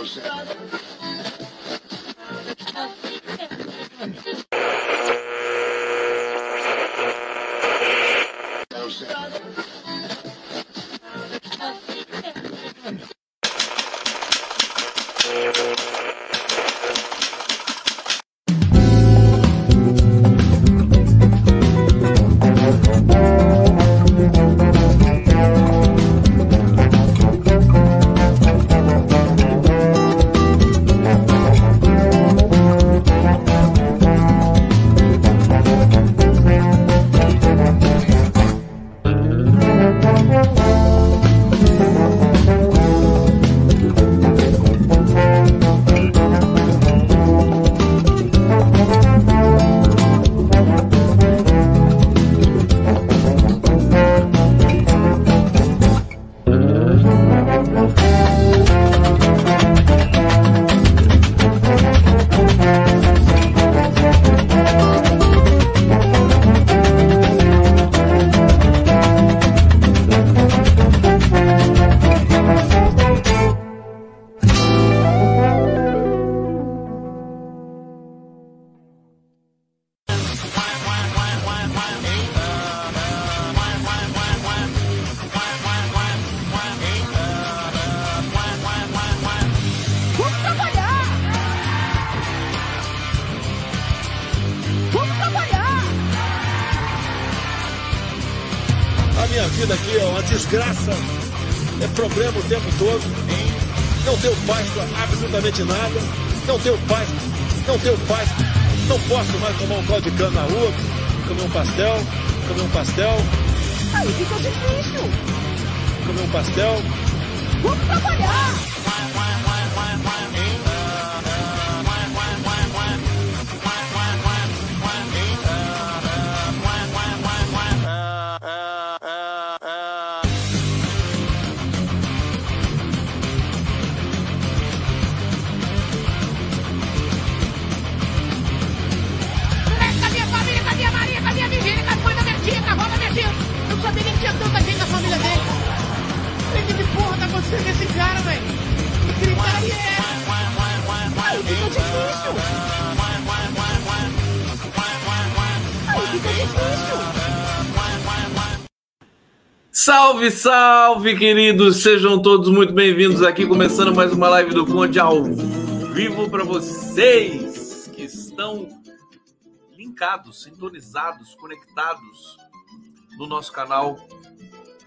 Vamos pastel, comer um pastel, Aí fica difícil! comer um pastel. Vamos trabalhar! Salve, salve, queridos! Sejam todos muito bem-vindos aqui, começando mais uma live do Conde ao vivo para vocês que estão linkados, sintonizados, conectados no nosso canal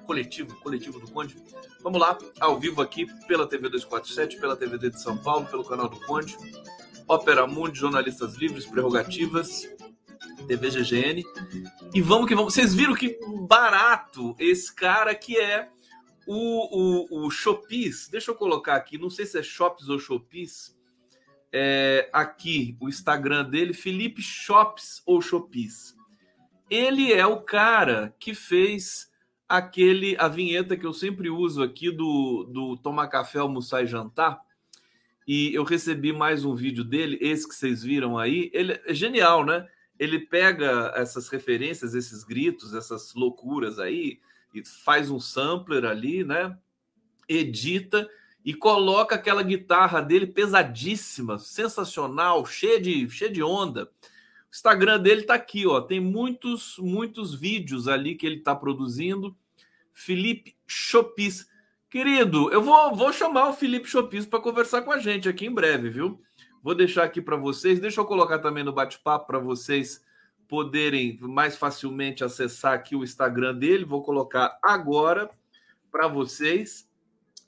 coletivo, coletivo do Conde. Vamos lá, ao vivo aqui pela TV 247, pela TVD de São Paulo, pelo canal do Conde, Opera Mundi, Jornalistas Livres, Prerrogativas, TV GGN. E vamos que vamos. Vocês viram que barato esse cara que é o, o, o Shopis. Deixa eu colocar aqui, não sei se é Shops ou Shopis. É, aqui, o Instagram dele, Felipe Shops ou Shopis. Ele é o cara que fez aquele a vinheta que eu sempre uso aqui do, do tomar café, almoçar e jantar. E eu recebi mais um vídeo dele, esse que vocês viram aí. Ele é genial, né? Ele pega essas referências, esses gritos, essas loucuras aí, e faz um sampler ali, né? Edita e coloca aquela guitarra dele pesadíssima, sensacional, cheia de, cheia de onda. O Instagram dele tá aqui, ó. Tem muitos, muitos vídeos ali que ele tá produzindo. Felipe Chopis. Querido, eu vou, vou chamar o Felipe Chopis para conversar com a gente aqui em breve, viu? Vou deixar aqui para vocês. Deixa eu colocar também no bate-papo para vocês poderem mais facilmente acessar aqui o Instagram dele. Vou colocar agora para vocês.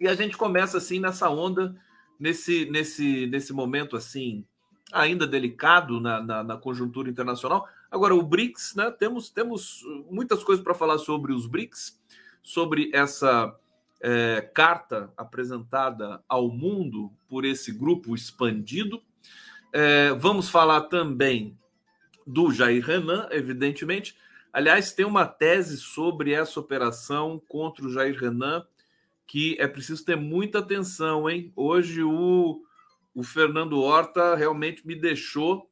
E a gente começa assim nessa onda, nesse, nesse, nesse momento assim, ainda delicado na, na, na conjuntura internacional. Agora, o BRICS, né? Temos, temos muitas coisas para falar sobre os BRICS, sobre essa é, carta apresentada ao mundo por esse grupo expandido. É, vamos falar também do Jair Renan, evidentemente. Aliás, tem uma tese sobre essa operação contra o Jair Renan que é preciso ter muita atenção, hein? Hoje o, o Fernando Horta realmente me deixou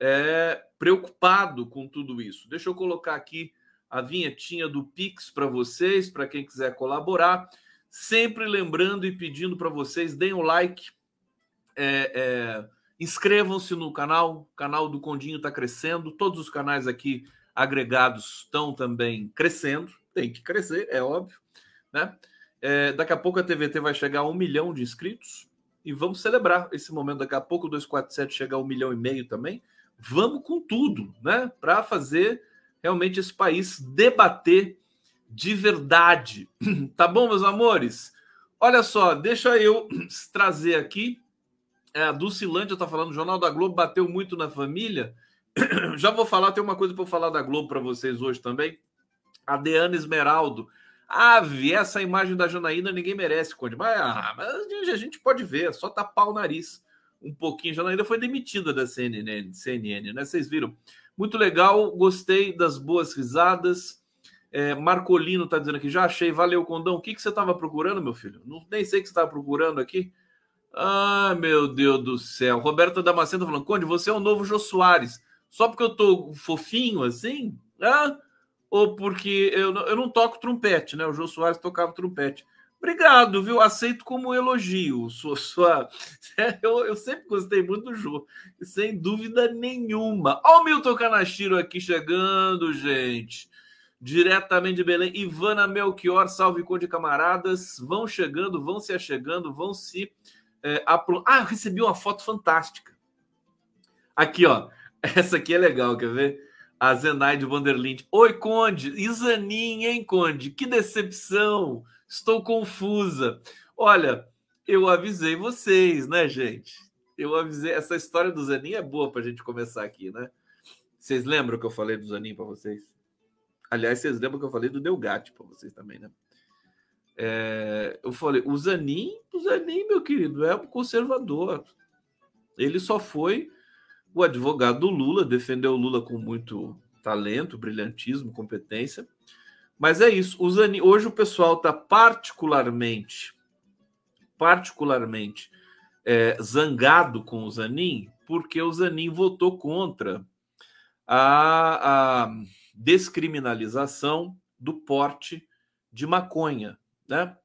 é, preocupado com tudo isso. Deixa eu colocar aqui a vinhetinha do Pix para vocês, para quem quiser colaborar. Sempre lembrando e pedindo para vocês, deem o like, É, é, Inscrevam-se no canal, o canal do Condinho está crescendo, todos os canais aqui agregados estão também crescendo, tem que crescer, é óbvio, né? É, daqui a pouco a TVT vai chegar a um milhão de inscritos e vamos celebrar esse momento. Daqui a pouco o 247 chegar a um milhão e meio também. Vamos com tudo, né? Para fazer realmente esse país debater de verdade. Tá bom, meus amores? Olha só, deixa eu trazer aqui é, a Dulcilândia está falando, o Jornal da Globo bateu muito na família. Já vou falar, tem uma coisa para falar da Globo para vocês hoje também. A Deana Esmeraldo. Ave, essa imagem da Janaína ninguém merece, Conde. Mas, ah, mas a gente pode ver, só tapar o nariz um pouquinho. Janaína foi demitida da CNN, CNN, né? Vocês viram? Muito legal, gostei das boas risadas. É, Marcolino está dizendo aqui, já achei, valeu, Condão. O que, que você estava procurando, meu filho? Não, nem sei o que você estava procurando aqui. Ah, meu Deus do céu. Roberto Damasceno tá falando, Conde, você é o novo Jô Soares. Só porque eu tô fofinho assim? Ah? Ou porque eu, eu não toco trompete, né? O Jô Soares tocava trompete. Obrigado, viu? Aceito como elogio. Sua, sua... Eu, eu sempre gostei muito do Jô, sem dúvida nenhuma. Olha o Milton Canachiro aqui chegando, gente. Diretamente de Belém. Ivana Melchior, salve Conde camaradas. Vão chegando, vão se achegando, vão se é, Ah, eu recebi uma foto fantástica. Aqui, ó. Essa aqui é legal, quer ver? A Zenaide Vanderlind. Oi, Conde. Isanin, hein, Conde? Que decepção. Estou confusa. Olha, eu avisei vocês, né, gente? Eu avisei. Essa história do Zanin é boa para a gente começar aqui, né? Vocês lembram que eu falei do Zanin para vocês? Aliás, vocês lembram que eu falei do Delgatti para vocês também, né? É, eu falei, o Zanin, o Zanin, meu querido, é um conservador. Ele só foi o advogado do Lula, defendeu o Lula com muito talento, brilhantismo, competência. Mas é isso. O Zanin, hoje o pessoal está particularmente, particularmente é, zangado com o Zanin, porque o Zanin votou contra a, a descriminalização do porte de maconha né?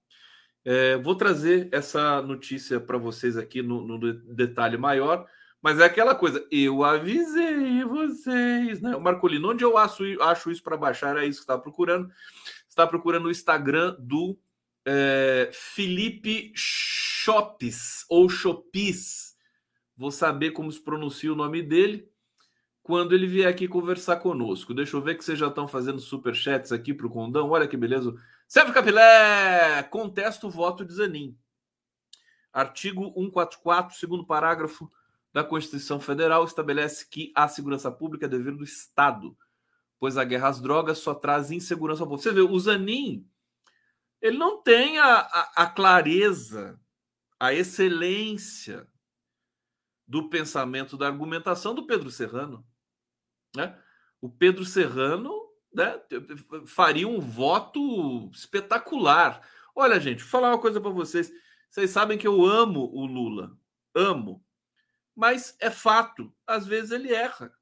É, vou trazer essa notícia para vocês aqui no, no, detalhe maior, mas é aquela coisa, eu avisei vocês, né? O Marcolino, onde eu acho, acho isso para baixar, é isso que está procurando. Está procurando o Instagram do é, Felipe Chopis, ou Chopis. Vou saber como se pronuncia o nome dele quando ele vier aqui conversar conosco. Deixa eu ver que vocês já estão fazendo super chats aqui para o Condão. Olha que beleza. Sérgio Capilé, contesta o voto de Zanin. Artigo 144, segundo parágrafo da Constituição Federal, estabelece que a segurança pública é dever do Estado, pois a guerra às drogas só traz insegurança ao povo. Você vê, o Zanin, ele não tem a, a, a clareza, a excelência do pensamento, da argumentação do Pedro Serrano. Né? O Pedro Serrano né, faria um voto espetacular. Olha, gente, vou falar uma coisa para vocês. Vocês sabem que eu amo o Lula, amo, mas é fato, às vezes ele erra.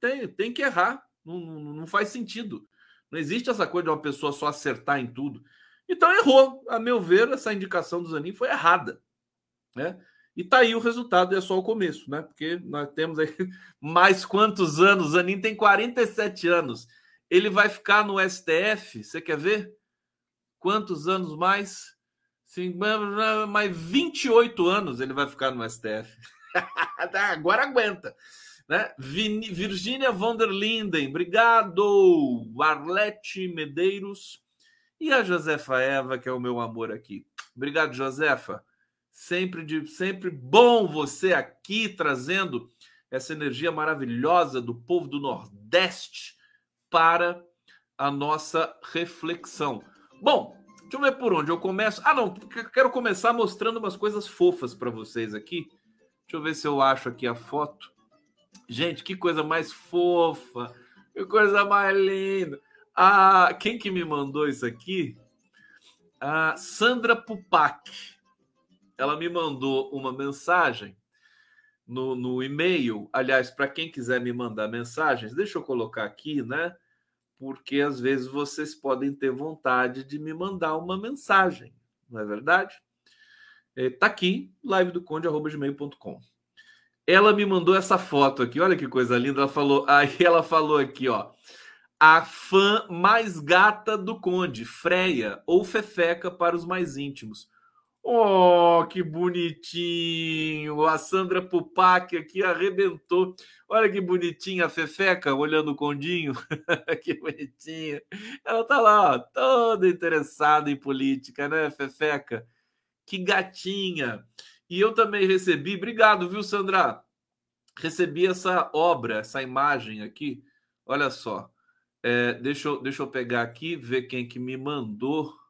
Tem, tem que errar, não, não, não faz sentido. Não existe essa coisa de uma pessoa só acertar em tudo. Então errou. A meu ver, essa indicação do Zanin foi errada. Né? E tá aí o resultado, é só o começo, né? Porque nós temos aí mais quantos anos? Zanin tem 47 anos. Ele vai ficar no STF, você quer ver? Quantos anos mais? Mais 28 anos ele vai ficar no STF. Agora aguenta. Né? Virgínia von der Linden, obrigado. Arlete Medeiros e a Josefa Eva, que é o meu amor aqui. Obrigado, Josefa. Sempre, de, sempre bom você aqui trazendo essa energia maravilhosa do povo do Nordeste para a nossa reflexão. Bom, deixa eu ver por onde eu começo. Ah, não, quero começar mostrando umas coisas fofas para vocês aqui. Deixa eu ver se eu acho aqui a foto. Gente, que coisa mais fofa, que coisa mais linda. Ah, quem que me mandou isso aqui? A Sandra Pupac. Ela me mandou uma mensagem no, no e-mail. Aliás, para quem quiser me mandar mensagens, deixa eu colocar aqui, né? porque às vezes vocês podem ter vontade de me mandar uma mensagem, não é verdade? É, tá aqui, live do conde@gmail.com. Ela me mandou essa foto aqui, olha que coisa linda. Ela falou, aí ela falou aqui, ó. A fã mais gata do Conde, Freia ou Fefeca para os mais íntimos. Oh, que bonitinho! A Sandra Pupac aqui arrebentou. Olha que bonitinha a Fefeca olhando o Condinho. que bonitinha. Ela tá lá, ó, toda interessada em política, né, Fefeca? Que gatinha. E eu também recebi, obrigado, viu, Sandra? Recebi essa obra, essa imagem aqui. Olha só. É, deixa, eu, deixa eu pegar aqui, ver quem que me mandou.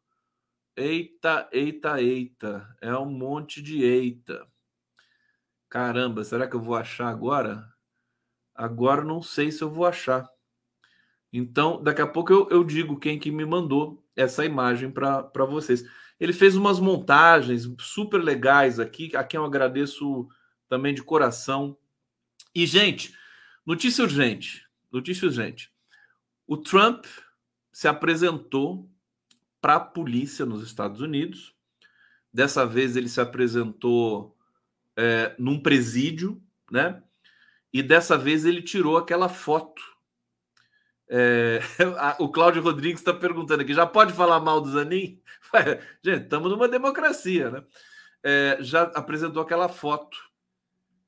Eita, eita, eita. É um monte de eita. Caramba, será que eu vou achar agora? Agora não sei se eu vou achar. Então, daqui a pouco eu, eu digo quem que me mandou essa imagem para vocês. Ele fez umas montagens super legais aqui, a quem eu agradeço também de coração. E, gente, notícia urgente. Notícia urgente. O Trump se apresentou para a polícia nos Estados Unidos. Dessa vez ele se apresentou é, num presídio, né? E dessa vez ele tirou aquela foto. É, o Cláudio Rodrigues está perguntando aqui: já pode falar mal do Zanin? Gente, estamos numa democracia, né? É, já apresentou aquela foto.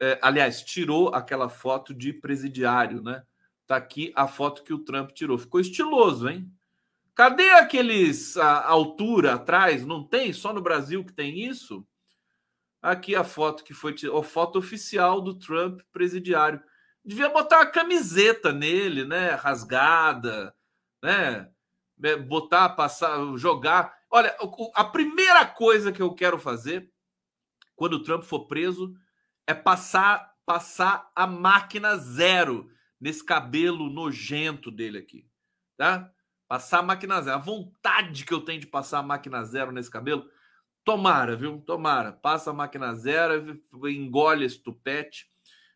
É, aliás, tirou aquela foto de presidiário, né? Tá aqui a foto que o Trump tirou. Ficou estiloso, hein? Cadê aqueles a, altura atrás? Não tem? Só no Brasil que tem isso? Aqui a foto que foi a foto oficial do Trump presidiário. Devia botar uma camiseta nele, né? Rasgada, né? Botar, passar, jogar. Olha, a primeira coisa que eu quero fazer quando o Trump for preso é passar passar a máquina zero nesse cabelo nojento dele aqui, tá? Passar a máquina zero. A vontade que eu tenho de passar a máquina zero nesse cabelo. Tomara, viu? Tomara. Passa a máquina zero, engole esse tupete.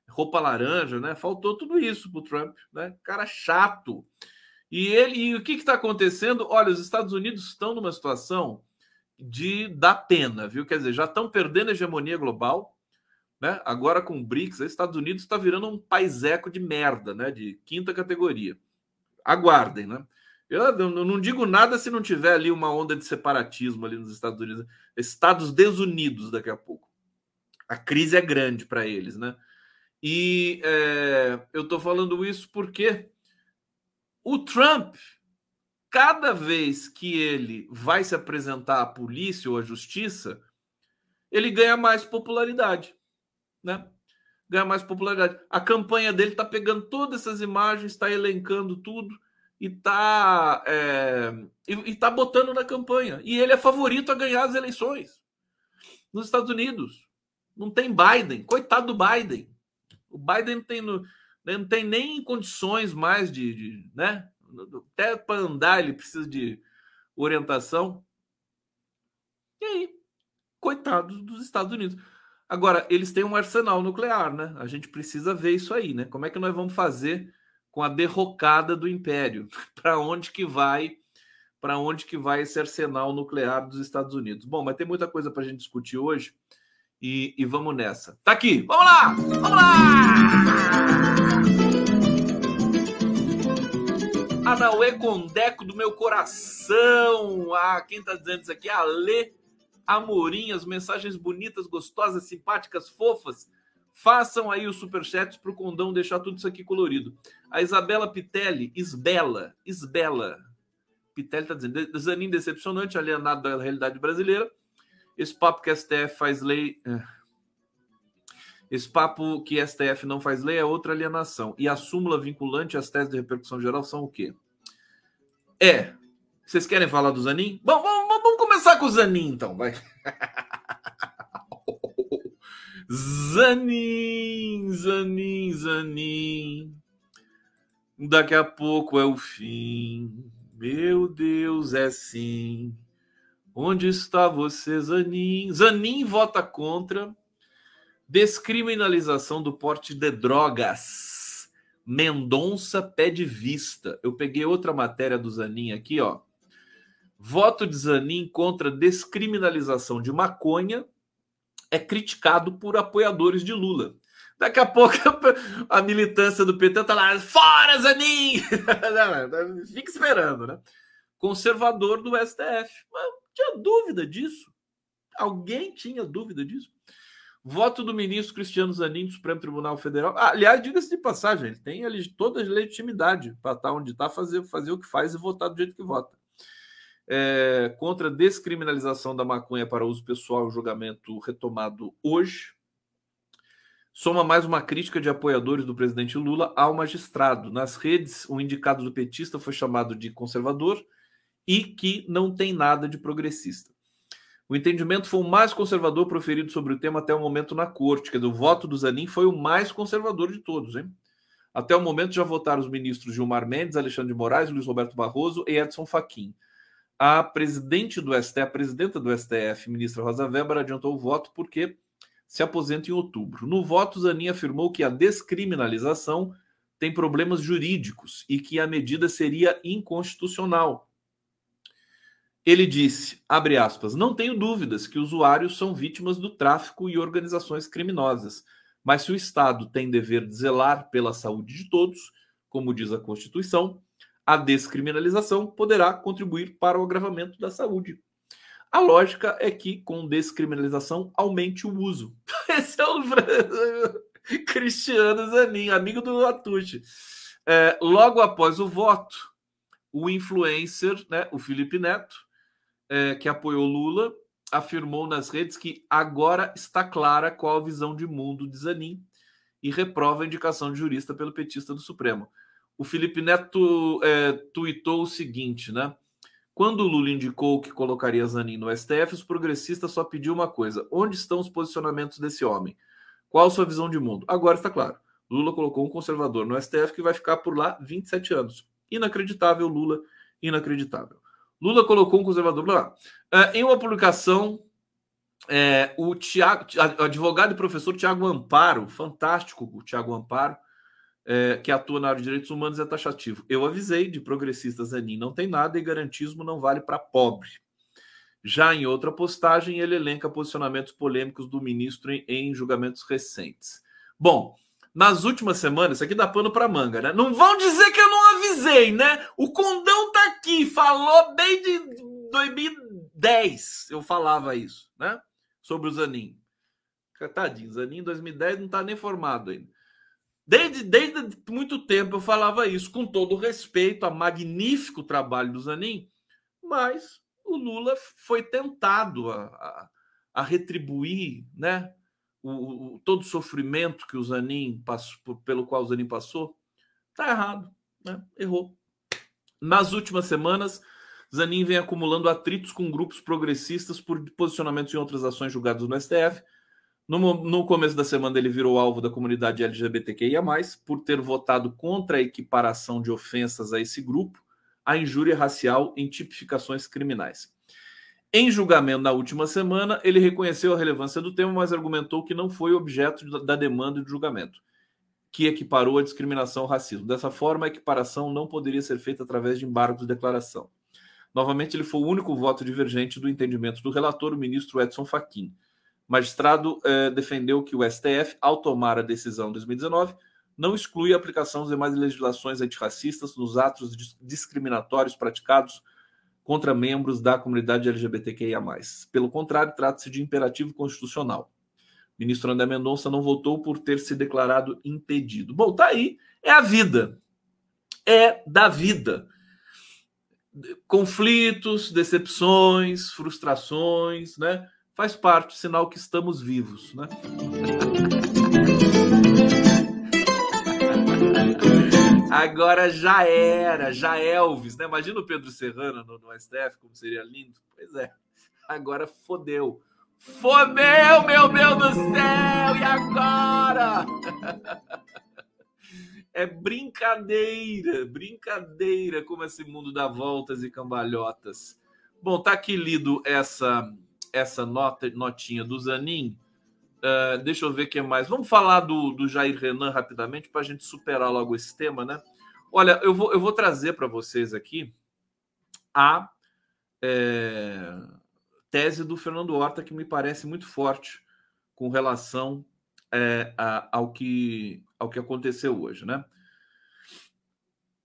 Roupa laranja, né? Faltou tudo isso pro Trump, né? Cara chato. E ele, e o que está acontecendo? Olha, os Estados Unidos estão numa situação de dar pena, viu? Quer dizer, já estão perdendo a hegemonia global, né? Agora com o BRICS, os Estados Unidos está virando um paiseco de merda, né? De quinta categoria. Aguardem, né? Eu não digo nada se não tiver ali uma onda de separatismo ali nos Estados Unidos. Estados desunidos daqui a pouco. A crise é grande para eles, né? E é, eu estou falando isso porque o Trump, cada vez que ele vai se apresentar à polícia ou à justiça, ele ganha mais popularidade, né? Ganha mais popularidade. A campanha dele está pegando todas essas imagens, está elencando tudo e tá, é, e, e tá botando na campanha. E ele é favorito a ganhar as eleições nos Estados Unidos. Não tem Biden. Coitado do Biden. O Biden não tem, não tem nem condições mais de, de né? Até para andar ele precisa de orientação. E aí, coitado dos Estados Unidos. Agora, eles têm um arsenal nuclear, né? A gente precisa ver isso aí, né? Como é que nós vamos fazer com a derrocada do império. Para onde que vai? Para onde que vai esse arsenal nuclear dos Estados Unidos? Bom, mas tem muita coisa para a gente discutir hoje e, e, vamos nessa. Tá aqui, vamos lá, vamos lá. Anauê Condeco do meu coração. Ah, quem tá dizendo isso aqui? Alê Amorim, as mensagens bonitas, gostosas, simpáticas, fofas Façam aí os superchats para o Condão deixar tudo isso aqui colorido. A Isabela Pitelli, Isbela, Isbela. Pitelli está dizendo, Zanin decepcionante, alienado da realidade brasileira. Esse papo que STF faz lei. É. Esse papo que STF não faz lei é outra alienação. E a súmula vinculante às teses de repercussão geral são o quê? É. Vocês querem falar do Zanin? Bom, vamos, vamos começar com o Zanin, então, vai. Zanin, Zanin, Zanin. Daqui a pouco é o fim. Meu Deus, é sim. Onde está você, Zanin? Zanin vota contra descriminalização do porte de drogas. Mendonça pede vista. Eu peguei outra matéria do Zanin aqui, ó. Voto de Zanin contra descriminalização de maconha é criticado por apoiadores de Lula. Daqui a pouco a militância do PT está lá, fora Zanin! Fica esperando, né? Conservador do STF. Mas tinha dúvida disso? Alguém tinha dúvida disso? Voto do ministro Cristiano Zanin do Supremo Tribunal Federal. Ah, aliás, diga-se de passagem, ele tem ali toda a legitimidade para estar onde está, fazer, fazer o que faz e votar do jeito que vota. É, contra a descriminalização da maconha para uso pessoal, o julgamento retomado hoje soma mais uma crítica de apoiadores do presidente Lula ao magistrado. Nas redes, o indicado do petista foi chamado de conservador e que não tem nada de progressista. O entendimento foi o mais conservador proferido sobre o tema até o momento na corte. Quer dizer, o voto do Zanin foi o mais conservador de todos, hein? Até o momento já votaram os ministros Gilmar Mendes, Alexandre de Moraes, Luiz Roberto Barroso e Edson Fachin. A presidente do STF, a presidenta do STF, ministra Rosa Weber, adiantou o voto porque se aposenta em outubro. No voto, Zanin afirmou que a descriminalização tem problemas jurídicos e que a medida seria inconstitucional. Ele disse, abre aspas, não tenho dúvidas que usuários são vítimas do tráfico e organizações criminosas, mas se o Estado tem dever de zelar pela saúde de todos, como diz a Constituição, a descriminalização poderá contribuir para o agravamento da saúde. A lógica é que, com descriminalização, aumente o uso. Esse é o Cristiano Zanin, amigo do Atushi. É, logo após o voto, o influencer, né, o Felipe Neto, é, que apoiou Lula, afirmou nas redes que agora está clara qual a visão de mundo de Zanin e reprova a indicação de jurista pelo petista do Supremo. O Felipe Neto é, tuitou o seguinte, né? Quando o Lula indicou que colocaria Zanin no STF, os progressistas só pediu uma coisa: onde estão os posicionamentos desse homem? Qual sua visão de mundo? Agora está claro. Lula colocou um conservador no STF que vai ficar por lá 27 anos. Inacreditável, Lula, inacreditável. Lula colocou um conservador lá. Uh, em uma publicação, é, o advogado e professor Tiago Amparo, fantástico o Tiago Amparo, é, que atua na área de direitos humanos é taxativo. Eu avisei de progressistas Zanin não tem nada e garantismo não vale para pobre. Já em outra postagem, ele elenca posicionamentos polêmicos do ministro em, em julgamentos recentes. Bom, nas últimas semanas, isso aqui dá pano para manga, né? Não vão dizer que eu não avisei, né? O Condão tá aqui, falou desde 2010. Eu falava isso, né? Sobre o Zanin. Tadinho, Zanin em 2010 não tá nem formado ainda. Desde, desde muito tempo eu falava isso, com todo respeito a magnífico trabalho do Zanin, mas o Lula foi tentado a, a, a retribuir né, o, o, todo o sofrimento que o Zanin passou, pelo qual o Zanin passou. Está errado, né? errou. Nas últimas semanas, Zanin vem acumulando atritos com grupos progressistas por posicionamentos em outras ações julgadas no STF no, no começo da semana, ele virou alvo da comunidade LGBTQIA, por ter votado contra a equiparação de ofensas a esse grupo, a injúria racial em tipificações criminais. Em julgamento na última semana, ele reconheceu a relevância do tema, mas argumentou que não foi objeto da demanda de julgamento, que equiparou a discriminação ao racismo. Dessa forma, a equiparação não poderia ser feita através de embargo de declaração. Novamente, ele foi o único voto divergente do entendimento do relator, o ministro Edson Fachin magistrado eh, defendeu que o STF, ao tomar a decisão em 2019, não exclui a aplicação das demais legislações antirracistas nos atos discriminatórios praticados contra membros da comunidade LGBTQIA. Pelo contrário, trata-se de imperativo constitucional. O ministro André Mendonça não votou por ter se declarado impedido. Bom, tá aí. É a vida. É da vida. Conflitos, decepções, frustrações, né? Faz parte, sinal que estamos vivos, né? Agora já era, já Elvis, né? Imagina o Pedro Serrano no, no STF, como seria lindo. Pois é, agora fodeu. Fodeu, meu Deus do céu! E agora? É brincadeira, brincadeira como esse mundo dá voltas e cambalhotas. Bom, tá aqui lido essa essa nota, notinha do Zanin. Uh, deixa eu ver o que mais. Vamos falar do, do Jair Renan rapidamente para a gente superar logo esse tema, né? Olha, eu vou, eu vou trazer para vocês aqui a é, tese do Fernando Horta, que me parece muito forte com relação é, a, ao, que, ao que aconteceu hoje, né?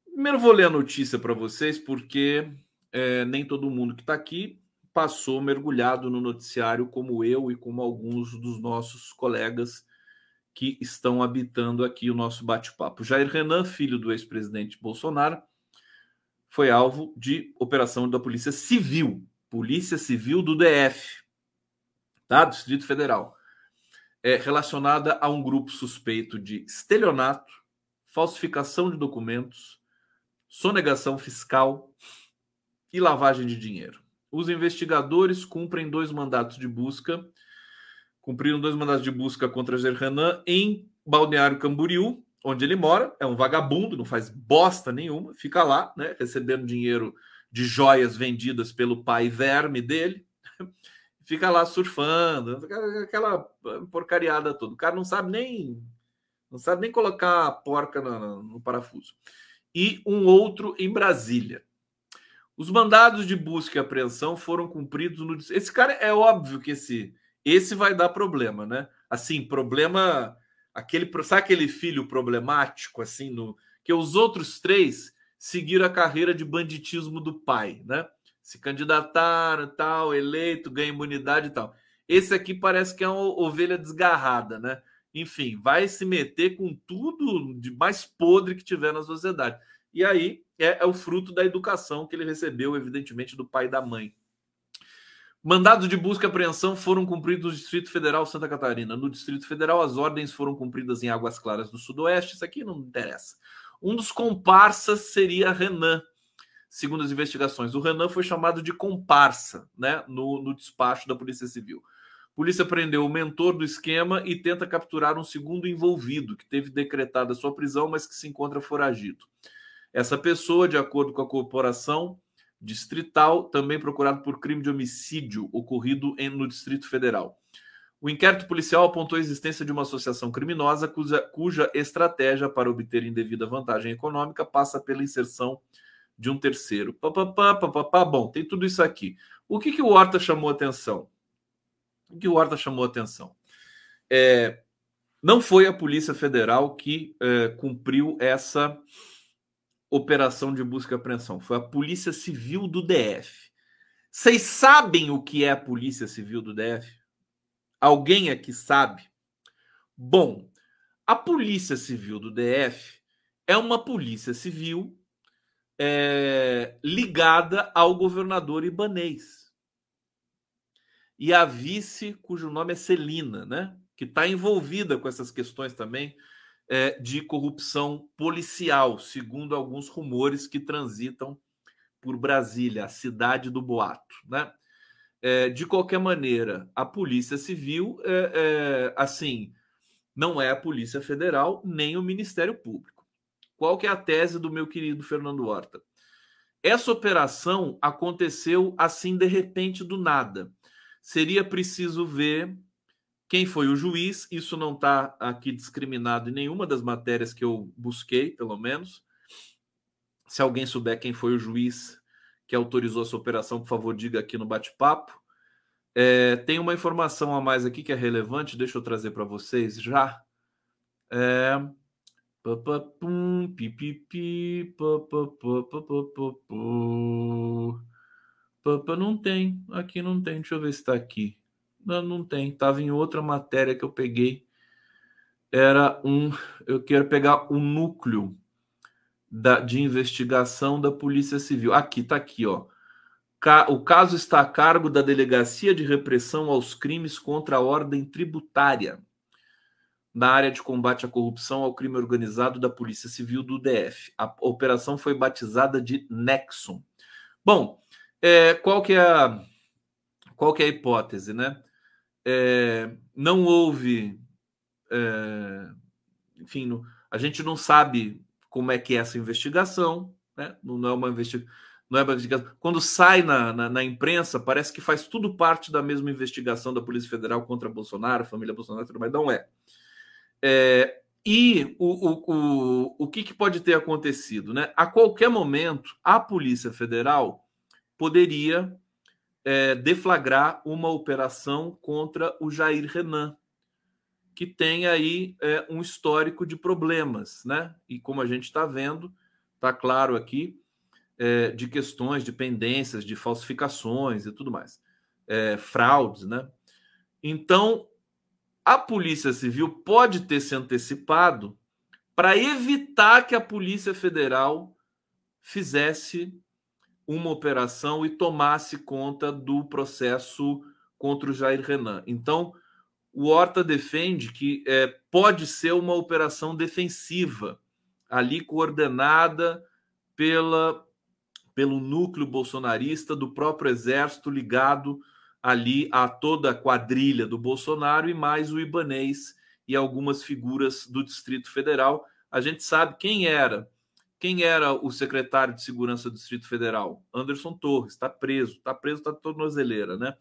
Primeiro vou ler a notícia para vocês, porque é, nem todo mundo que está aqui passou mergulhado no noticiário como eu e como alguns dos nossos colegas que estão habitando aqui o nosso bate-papo. Jair Renan, filho do ex-presidente Bolsonaro, foi alvo de operação da Polícia Civil, Polícia Civil do DF, tá? Distrito Federal, é relacionada a um grupo suspeito de estelionato, falsificação de documentos, sonegação fiscal e lavagem de dinheiro. Os investigadores cumprem dois mandatos de busca, cumpriram dois mandatos de busca contra Renan em Balneário Camboriú, onde ele mora, é um vagabundo, não faz bosta nenhuma, fica lá, né, recebendo dinheiro de joias vendidas pelo pai verme dele, fica lá surfando, aquela porcariada toda. O cara não sabe nem não sabe nem colocar a porca no, no parafuso. E um outro em Brasília. Os mandados de busca e apreensão foram cumpridos no. Esse cara é óbvio que esse esse vai dar problema, né? Assim, problema aquele sabe aquele filho problemático assim no que os outros três seguiram a carreira de banditismo do pai, né? Se candidataram, tal, eleito, ganha imunidade e tal. Esse aqui parece que é uma ovelha desgarrada, né? enfim, vai se meter com tudo de mais podre que tiver na sociedade. E aí é, é o fruto da educação que ele recebeu, evidentemente, do pai e da mãe. Mandados de busca e apreensão foram cumpridos no Distrito Federal Santa Catarina. No Distrito Federal, as ordens foram cumpridas em Águas Claras do Sudoeste. Isso aqui não interessa. Um dos comparsas seria Renan, segundo as investigações. O Renan foi chamado de comparsa né, no, no despacho da Polícia Civil. Polícia prendeu o mentor do esquema e tenta capturar um segundo envolvido, que teve decretada sua prisão, mas que se encontra foragido. Essa pessoa, de acordo com a corporação distrital, também procurado por crime de homicídio ocorrido em, no Distrito Federal. O inquérito policial apontou a existência de uma associação criminosa cuja, cuja estratégia para obter indevida vantagem econômica passa pela inserção de um terceiro. Pá, pá, pá, pá, pá, Bom, tem tudo isso aqui. O que, que o Horta chamou atenção? O que o Horta chamou atenção? É, não foi a Polícia Federal que é, cumpriu essa operação de busca e apreensão, foi a Polícia Civil do DF. Vocês sabem o que é a Polícia Civil do DF? Alguém aqui sabe? Bom, a Polícia Civil do DF é uma polícia civil é, ligada ao governador Ibanês e a vice, cujo nome é Celina, né? que está envolvida com essas questões também é, de corrupção policial, segundo alguns rumores que transitam por Brasília, a cidade do boato. Né? É, de qualquer maneira, a Polícia Civil, é, é assim, não é a Polícia Federal nem o Ministério Público. Qual que é a tese do meu querido Fernando Horta? Essa operação aconteceu assim de repente do nada seria preciso ver quem foi o juiz. Isso não está aqui discriminado em nenhuma das matérias que eu busquei, pelo menos. Se alguém souber quem foi o juiz que autorizou essa operação, por favor, diga aqui no bate-papo. É, tem uma informação a mais aqui que é relevante, deixa eu trazer para vocês já. É... Não tem, aqui não tem. Deixa eu ver se está aqui. Não, não tem. Estava em outra matéria que eu peguei. Era um. Eu quero pegar o um núcleo da, de investigação da Polícia Civil. Aqui, está aqui, ó. O caso está a cargo da Delegacia de Repressão aos Crimes contra a Ordem Tributária, na área de combate à corrupção ao crime organizado da Polícia Civil do DF. A operação foi batizada de Nexum. Bom, é, qual que é qual que é a hipótese, né? É, não houve, é, enfim, a gente não sabe como é que é essa investigação, né? Não, não é uma investigação. Não é uma investigação. Quando sai na, na, na, imprensa, parece que faz tudo parte da mesma investigação da Polícia Federal contra Bolsonaro, família Bolsonaro, mas não é. é e o, o, o, o que, que pode ter acontecido? Né? A qualquer momento, a Polícia Federal poderia é, deflagrar uma operação contra o Jair Renan, que tem aí é, um histórico de problemas, né? E como a gente está vendo, está claro aqui, é, de questões de pendências, de falsificações e tudo mais, é, fraudes, né? Então, a Polícia Civil pode ter se antecipado para evitar que a Polícia Federal fizesse uma operação e tomasse conta do processo contra o Jair Renan. Então, o Horta defende que é, pode ser uma operação defensiva, ali coordenada pela, pelo núcleo bolsonarista do próprio exército ligado ali a toda a quadrilha do Bolsonaro e mais o Ibanês e algumas figuras do Distrito Federal. A gente sabe quem era. Quem era o secretário de Segurança do Distrito Federal? Anderson Torres, está preso, está preso, está tornozeleira, né?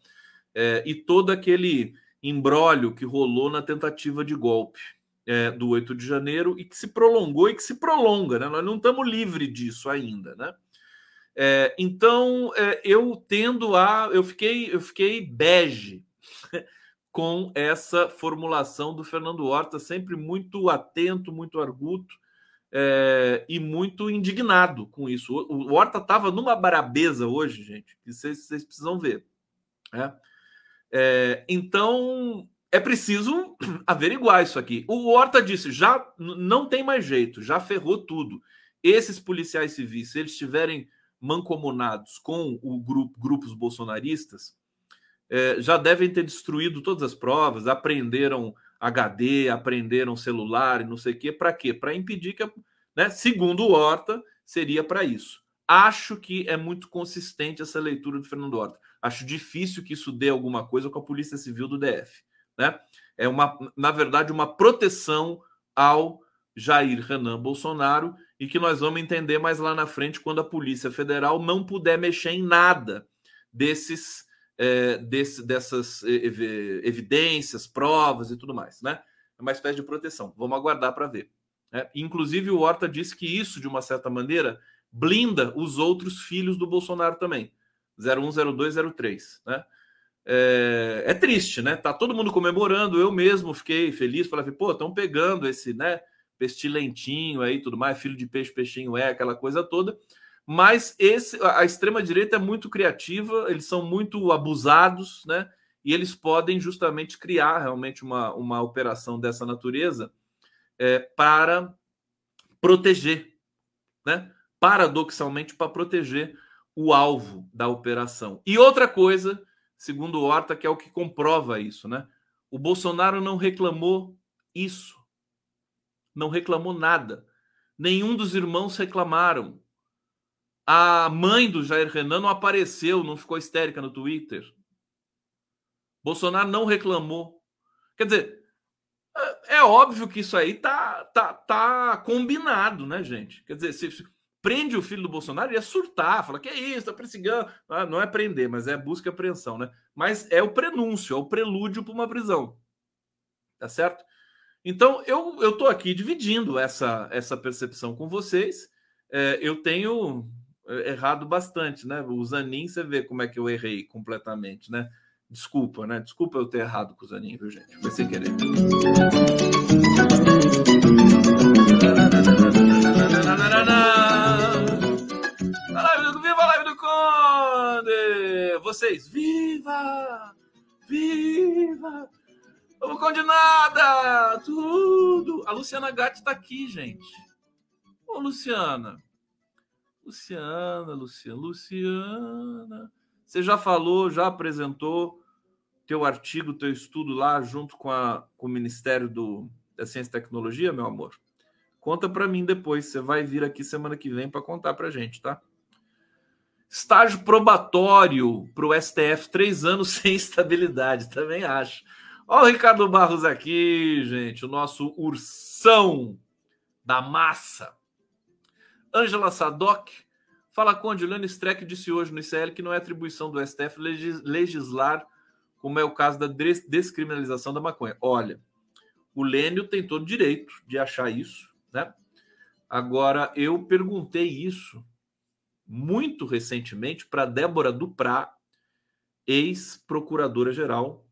É, e todo aquele embrólio que rolou na tentativa de golpe é, do 8 de janeiro e que se prolongou e que se prolonga, né? Nós não estamos livres disso ainda, né? É, então é, eu tendo a. Eu fiquei, eu fiquei bege com essa formulação do Fernando Horta, sempre muito atento, muito arguto é, e muito indignado com isso. O, o Horta estava numa barabeza hoje, gente, que vocês, vocês precisam ver. Né? É, então é preciso averiguar isso aqui. O Horta disse: já não tem mais jeito, já ferrou tudo. Esses policiais civis, se eles estiverem mancomunados com o grupo, grupos bolsonaristas, é, já devem ter destruído todas as provas, aprenderam HD, aprenderam celular e não sei o quê. Para quê? Para impedir que, né, segundo o Horta, seria para isso. Acho que é muito consistente essa leitura do Fernando Horta. Acho difícil que isso dê alguma coisa com a Polícia Civil do DF. Né? É uma, na verdade, uma proteção ao Jair Renan Bolsonaro e que nós vamos entender mais lá na frente quando a Polícia Federal não puder mexer em nada desses, é, desse, dessas evidências, provas e tudo mais, né? É uma espécie de proteção. Vamos aguardar para ver. Né? Inclusive, o Horta disse que isso, de uma certa maneira, blinda os outros filhos do Bolsonaro também. 010203, né? É, é, triste, né? Tá todo mundo comemorando, eu mesmo fiquei feliz, falei, pô, estão pegando esse, né, pestilentinho aí, tudo mais, filho de peixe, peixinho é, aquela coisa toda. Mas esse, a extrema direita é muito criativa, eles são muito abusados, né? E eles podem justamente criar realmente uma, uma operação dessa natureza é, para proteger, né? Paradoxalmente, para proteger o alvo da operação. E outra coisa, segundo Horta, que é o que comprova isso, né? O Bolsonaro não reclamou isso. Não reclamou nada. Nenhum dos irmãos reclamaram. A mãe do Jair Renan não apareceu, não ficou histérica no Twitter. Bolsonaro não reclamou. Quer dizer, é, é óbvio que isso aí tá, tá, tá combinado, né, gente? Quer dizer, se, prende o filho do Bolsonaro, ia surtar, fala que é isso, tá perseguindo. Ah, não é prender, mas é busca e apreensão, né? Mas é o prenúncio, é o prelúdio para uma prisão. Tá certo? Então, eu, eu tô aqui dividindo essa, essa percepção com vocês. É, eu tenho é, errado bastante, né? O Zanin, você vê como é que eu errei completamente, né? Desculpa, né? Desculpa eu ter errado com o Zanin, viu, gente? Foi sem querer. vocês, viva! Viva! Vamos com nada! Tudo! A Luciana Gatti está aqui, gente. Ô, Luciana. Luciana, Luciana, Luciana. Você já falou, já apresentou teu artigo, teu estudo lá junto com, a, com o Ministério do, da Ciência e Tecnologia, meu amor? Conta para mim depois. Você vai vir aqui semana que vem para contar para gente, tá? Estágio probatório para o STF, três anos sem estabilidade, também acho. Olha o Ricardo Barros aqui, gente, o nosso ursão da massa. Ângela Sadoc, fala com a Juliana Streck disse hoje no ICL que não é atribuição do STF legislar, como é o caso da descriminalização da maconha. Olha, o Lênio tem todo direito de achar isso, né? Agora, eu perguntei isso muito recentemente para Débora Duprá, ex-procuradora-geral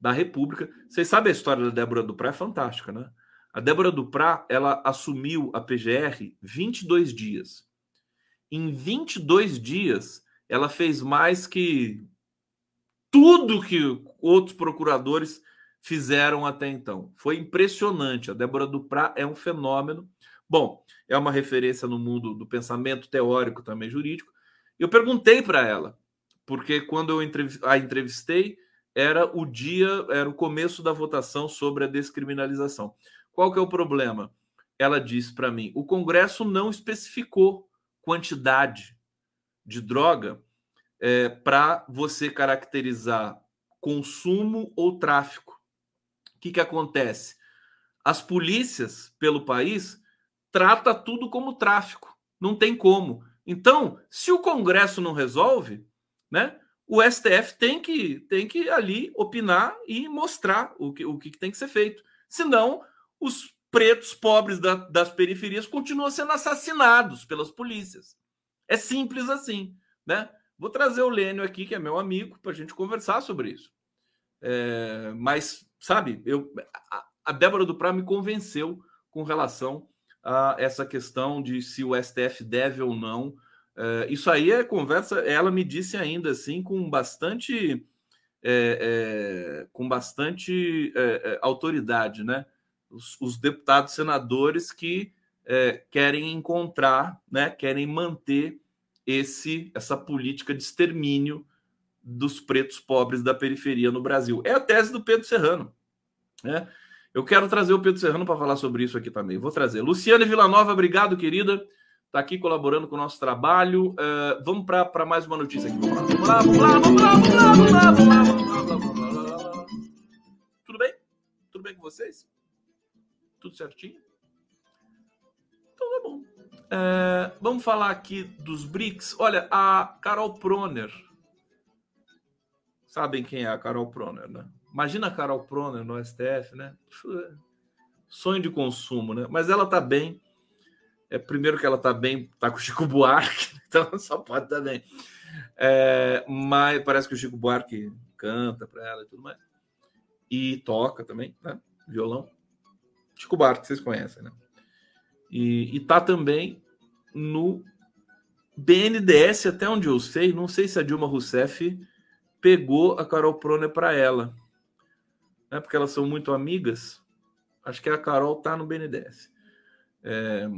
da República. Vocês sabem a história da Débora Duprá? É fantástica, né? A Débora Duprá, ela assumiu a PGR 22 dias. Em 22 dias, ela fez mais que tudo que outros procuradores fizeram até então. Foi impressionante. A Débora Duprá é um fenômeno. Bom, é uma referência no mundo do pensamento teórico também jurídico. Eu perguntei para ela, porque quando eu a entrevistei, era o dia, era o começo da votação sobre a descriminalização. Qual que é o problema? Ela disse para mim: o Congresso não especificou quantidade de droga é, para você caracterizar consumo ou tráfico. O que, que acontece? As polícias pelo país trata tudo como tráfico. Não tem como. Então, se o Congresso não resolve, né, o STF tem que, tem que ali opinar e mostrar o que, o que tem que ser feito. Senão, os pretos pobres da, das periferias continuam sendo assassinados pelas polícias. É simples assim, né? Vou trazer o Lênio aqui, que é meu amigo, para a gente conversar sobre isso. É, mas, sabe, eu, a, Débora Duprá me convenceu com relação a essa questão de se o STF deve ou não. É, isso aí é conversa. Ela me disse ainda assim com bastante, é, é com bastante é, é, autoridade, né? Os, os, deputados, senadores que querem encontrar, né? Querem manter esse essa política de extermínio dos pretos pobres da periferia no Brasil. É a tese do Pedro Serrano. Né? Eu quero trazer o Pedro Serrano para falar sobre isso aqui também. Vou trazer. Luciane Villanova, obrigado, querida. Está aqui colaborando com o nosso trabalho. Uh, vamos para mais uma notícia aqui. Vamos lá, vamos lá, vamos lá, vamos lá, vamos lá, vamos lá, vamos lá. Tudo bem? Tudo bem com vocês? Tudo certinho? Então tá bom. É, vamos falar aqui dos BRICS. Olha, a Carol Proner. Sabem quem é a Carol Proner, né? Imagina a Carol Proner no STF, né? Sonho de consumo, né? Mas ela tá bem. É, primeiro que ela tá bem, tá com o Chico Buarque, então só pode tá bem. É, mas parece que o Chico Buarque canta para ela e tudo mais. E toca também, né? Violão. Chico Buarque, vocês conhecem, né? E, está também no BNDS, até onde eu sei, não sei se a Dilma Rousseff pegou a Carol Proner para ela. Né, porque elas são muito amigas. Acho que a Carol tá no BNDS. É,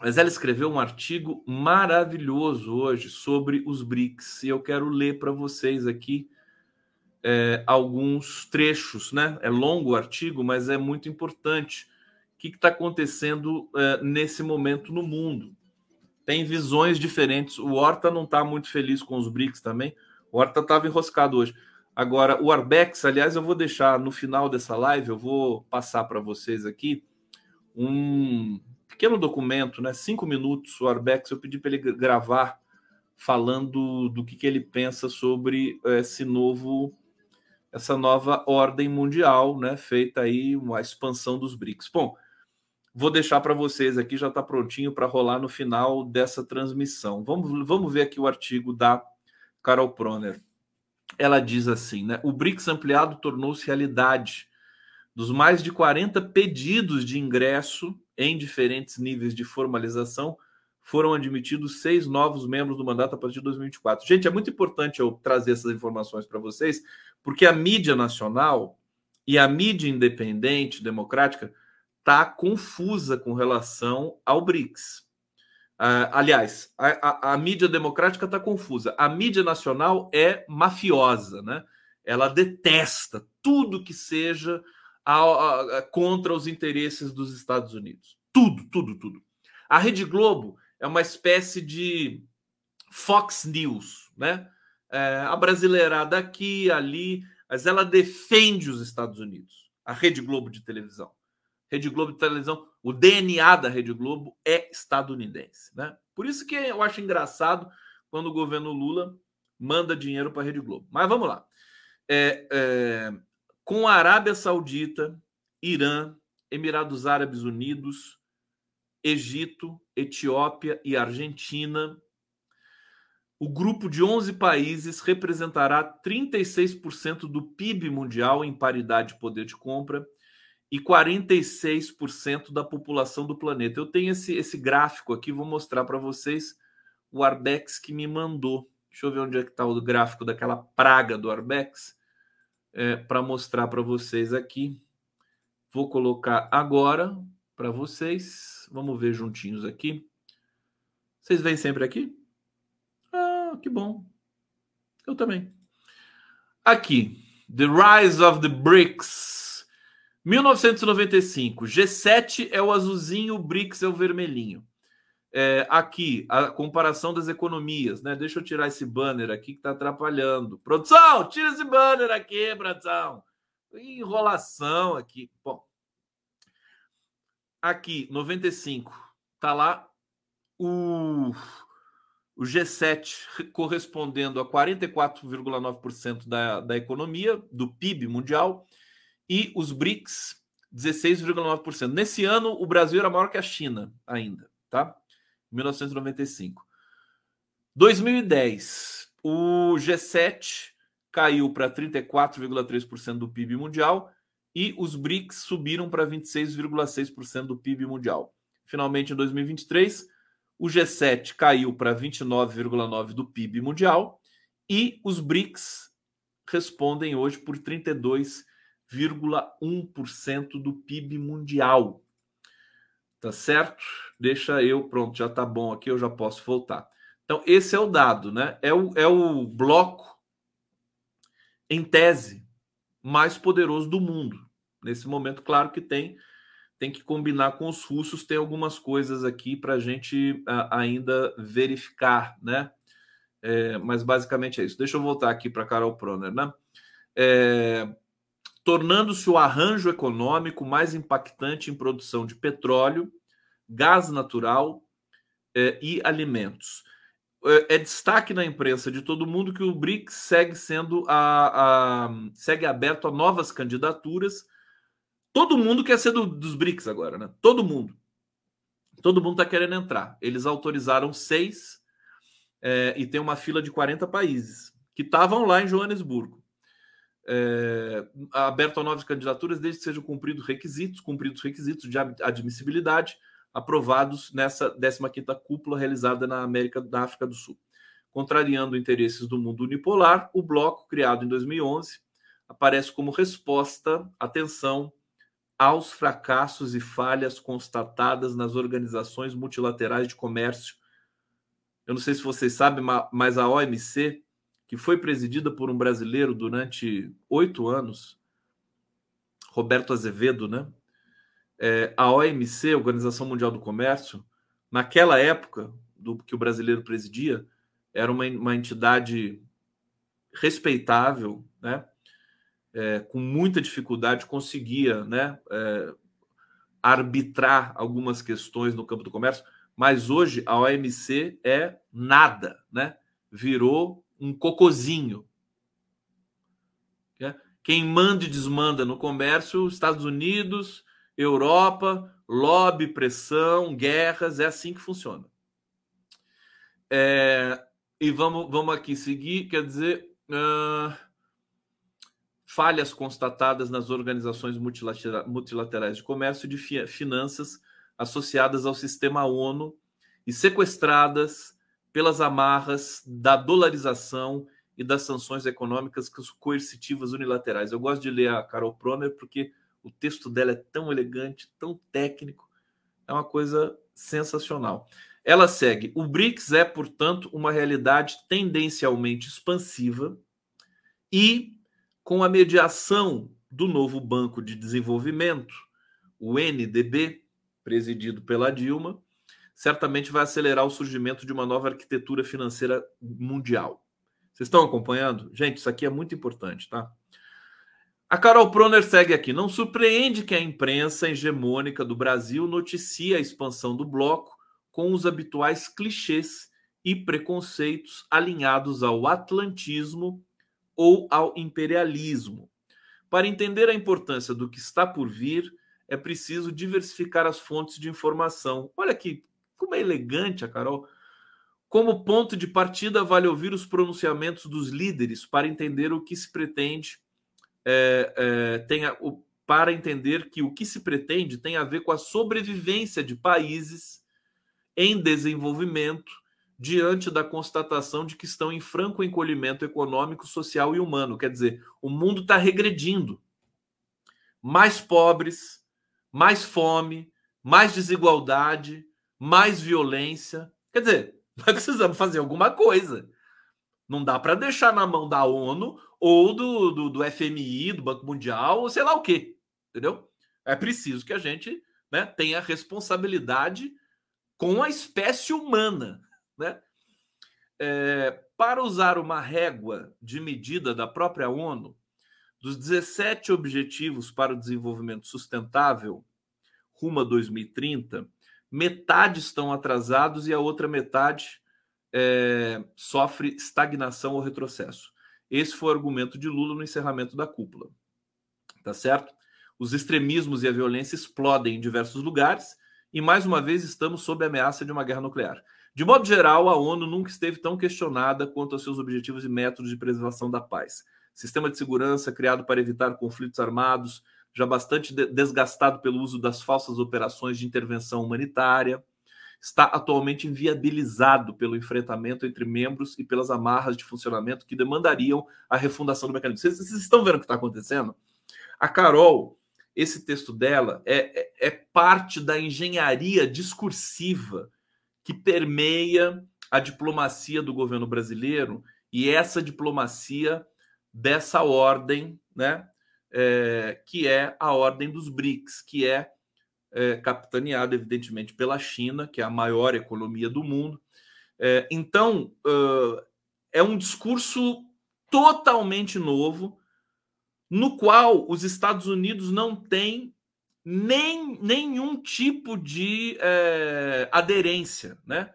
mas ela escreveu um artigo maravilhoso hoje sobre os BRICS e eu quero ler para vocês aqui é, alguns trechos, né? É longo o artigo, mas é muito importante que está acontecendo uh, nesse momento no mundo. Tem visões diferentes. O Horta não está muito feliz com os BRICS também. O Horta estava enroscado hoje. Agora, o Arbex, aliás, eu vou deixar no final dessa live, eu vou passar para vocês aqui um pequeno documento, né? Cinco minutos. O Arbex, eu pedi para ele gravar falando do que, que ele pensa sobre esse novo essa nova ordem mundial, né, feita aí uma expansão dos BRICS. Bom, Vou deixar para vocês aqui, já está prontinho para rolar no final dessa transmissão. Vamos, vamos ver aqui o artigo da Carol Proner. Ela diz assim, né? O BRICS ampliado tornou-se realidade. Dos mais de 40 pedidos de ingresso em diferentes níveis de formalização, foram admitidos seis novos membros do mandato a partir de 2024. Gente, é muito importante eu trazer essas informações para vocês, porque a mídia nacional e a mídia independente, democrática, está confusa com relação ao BRICS. Uh, aliás, a, a, a, mídia democrática está confusa. A mídia nacional é mafiosa, né? Ela detesta tudo que seja a, contra os interesses dos Estados Unidos. Tudo, tudo, tudo. A Rede Globo é uma espécie de Fox News, né? É, a brasileirada aqui, ali, mas ela defende os Estados Unidos. A Rede Globo de televisão. Rede Globo de televisão, o DNA da Rede Globo é estadunidense, né? Por isso que eu acho engraçado quando o governo Lula manda dinheiro para a Rede Globo. Mas vamos lá. É, é, com a Arábia Saudita, Irã, Emirados Árabes Unidos, Egito, Etiópia e Argentina, o grupo de 11 países representará 36% do PIB mundial em paridade de poder de compra e 46% da população do planeta. Eu tenho esse, esse gráfico aqui, vou mostrar para vocês o Arbex que me mandou. Deixa eu ver onde é que está o gráfico daquela praga do Arbex é, para mostrar para vocês aqui. Vou colocar agora para vocês. Vamos ver juntinhos aqui. Vocês vêm sempre aqui? Ah, que bom. Eu também. Aqui, The Rise of the BRICS. 1995. G7 é o azulzinho, o BRICS é o vermelhinho. É, aqui, a comparação das economias, né? Deixa eu tirar esse banner aqui que está atrapalhando. Produção, tira esse banner aqui, produção. Enrolação aqui. Bom, aqui, 95, tá lá o, o G7 correspondendo a 44,9% da, da economia, do PIB mundial, e os BRICS, 16,9%. Nesse ano, o Brasil era maior que a China ainda, tá? 1995. 2010, o G7 caiu para 34,3% do PIB mundial e os BRICS subiram para 26,6% do PIB mundial. Finalmente, em 2023, o G7 caiu para 29,9% do PIB mundial e os BRICS respondem hoje por 32,1% do PIB mundial. Tá certo? Deixa eu, pronto, já tá bom aqui, eu já posso voltar. Então, esse é o dado, né? É o, é o bloco, em tese, mais poderoso do mundo. Nesse momento, claro que tem, tem que combinar com os russos, tem algumas coisas aqui para a gente a, ainda verificar, né? É, mas basicamente é isso. Deixa eu voltar aqui para Carol Proner, né? É, tornando-se o arranjo econômico mais impactante em produção de petróleo, gás natural é, e alimentos. É, é, destaque na imprensa de todo mundo que o BRICS segue sendo a, a segue aberto a novas candidaturas. Todo mundo quer ser do, dos BRICS agora, né? Todo mundo. Todo mundo está querendo entrar. Eles autorizaram seis é, e tem uma fila de 40 países que estavam lá em Joanesburgo é, aberto a novas candidaturas desde que sejam cumpridos requisitos, cumpridos requisitos de admissibilidade aprovados nessa 15ª cúpula realizada na América da África do Sul. Contrariando interesses do mundo unipolar, o bloco, criado em 2011, aparece como resposta, atenção, aos fracassos e falhas constatadas nas organizações multilaterais de comércio. Eu não sei se vocês sabem, mas a OMC que foi presidida por um brasileiro durante oito anos, Roberto Azevedo, né? É, a OMC, Organização Mundial do Comércio, naquela época do que o brasileiro presidia, era uma, uma entidade respeitável, né? É, com muita dificuldade conseguia, né? É, arbitrar algumas questões no campo do comércio, mas hoje a OMC é nada, né? Virou um cocozinho. Quem manda e desmanda no comércio, Estados Unidos, Europa, lobby, pressão, guerras, é assim que funciona. É, e vamos, vamos aqui seguir, quer dizer, uh, falhas constatadas nas organizações multilaterais de comércio e de finanças associadas ao sistema ONU e sequestradas pelas amarras da dolarização e das sanções econômicas coercitivas unilaterais. Eu gosto de ler a Carol Proner porque o texto dela é tão elegante, tão técnico, é uma coisa sensacional. Ela segue: o BRICS é, portanto, uma realidade tendencialmente expansiva e, com a mediação do novo Banco de Desenvolvimento, o NDB, presidido pela Dilma, certamente vai acelerar o surgimento de uma nova arquitetura financeira mundial. Vocês estão acompanhando? Gente, isso aqui é muito importante, tá? A Carol Proner segue aqui. Não surpreende que a imprensa hegemônica do Brasil noticie a expansão do bloco com os habituais clichês e preconceitos alinhados ao atlantismo ou ao imperialismo. Para entender a importância do que está por vir, é preciso diversificar as fontes de informação. Olha que como é elegante a Carol. Como ponto de partida, vale ouvir os pronunciamentos dos líderes para entender o que se pretende, é, é, tenha, o, para entender que o que se pretende tem a ver com a sobrevivência de países em desenvolvimento diante da constatação de que estão em franco encolhimento econômico, social e humano. Quer dizer, o mundo está regredindo. Mais pobres, mais fome, mais desigualdade, mais violência. Quer dizer, nós precisamos fazer alguma coisa. Não dá para deixar na mão da ONU ou do, do, do, FMI, do Banco Mundial, ou sei lá o quê. Entendeu? É preciso que a gente né, tenha responsabilidade com a espécie humana. Né? É, para usar uma régua de medida da própria ONU, dos 17 Objetivos para o Desenvolvimento Sustentável rumo a 2030, metade estão atrasados e a outra metade é, sofre estagnação ou retrocesso. Esse foi o argumento de Lula no encerramento da cúpula. Tá certo? Os extremismos e a violência explodem em diversos lugares e, mais uma vez, estamos sob a ameaça de uma guerra nuclear. De modo geral, a ONU nunca esteve tão questionada quanto aos seus objetivos e métodos de preservação da paz. Sistema de segurança criado para evitar conflitos armados, já bastante desgastado pelo uso das falsas operações de intervenção humanitária, está atualmente inviabilizado pelo enfrentamento entre membros e pelas amarras de funcionamento que demandariam a refundação do mecanismo. Vocês, vocês estão vendo o que está acontecendo? A Carol, esse texto dela é, é, é parte da engenharia discursiva que permeia a diplomacia do governo brasileiro e essa diplomacia dessa ordem, né, é, que é a ordem dos BRICS, que é, é capitaneada, evidentemente, pela China, que é a maior economia do mundo. É, então, uh, é um discurso totalmente novo, no qual os Estados Unidos não têm nem nenhum tipo de é, aderência, né?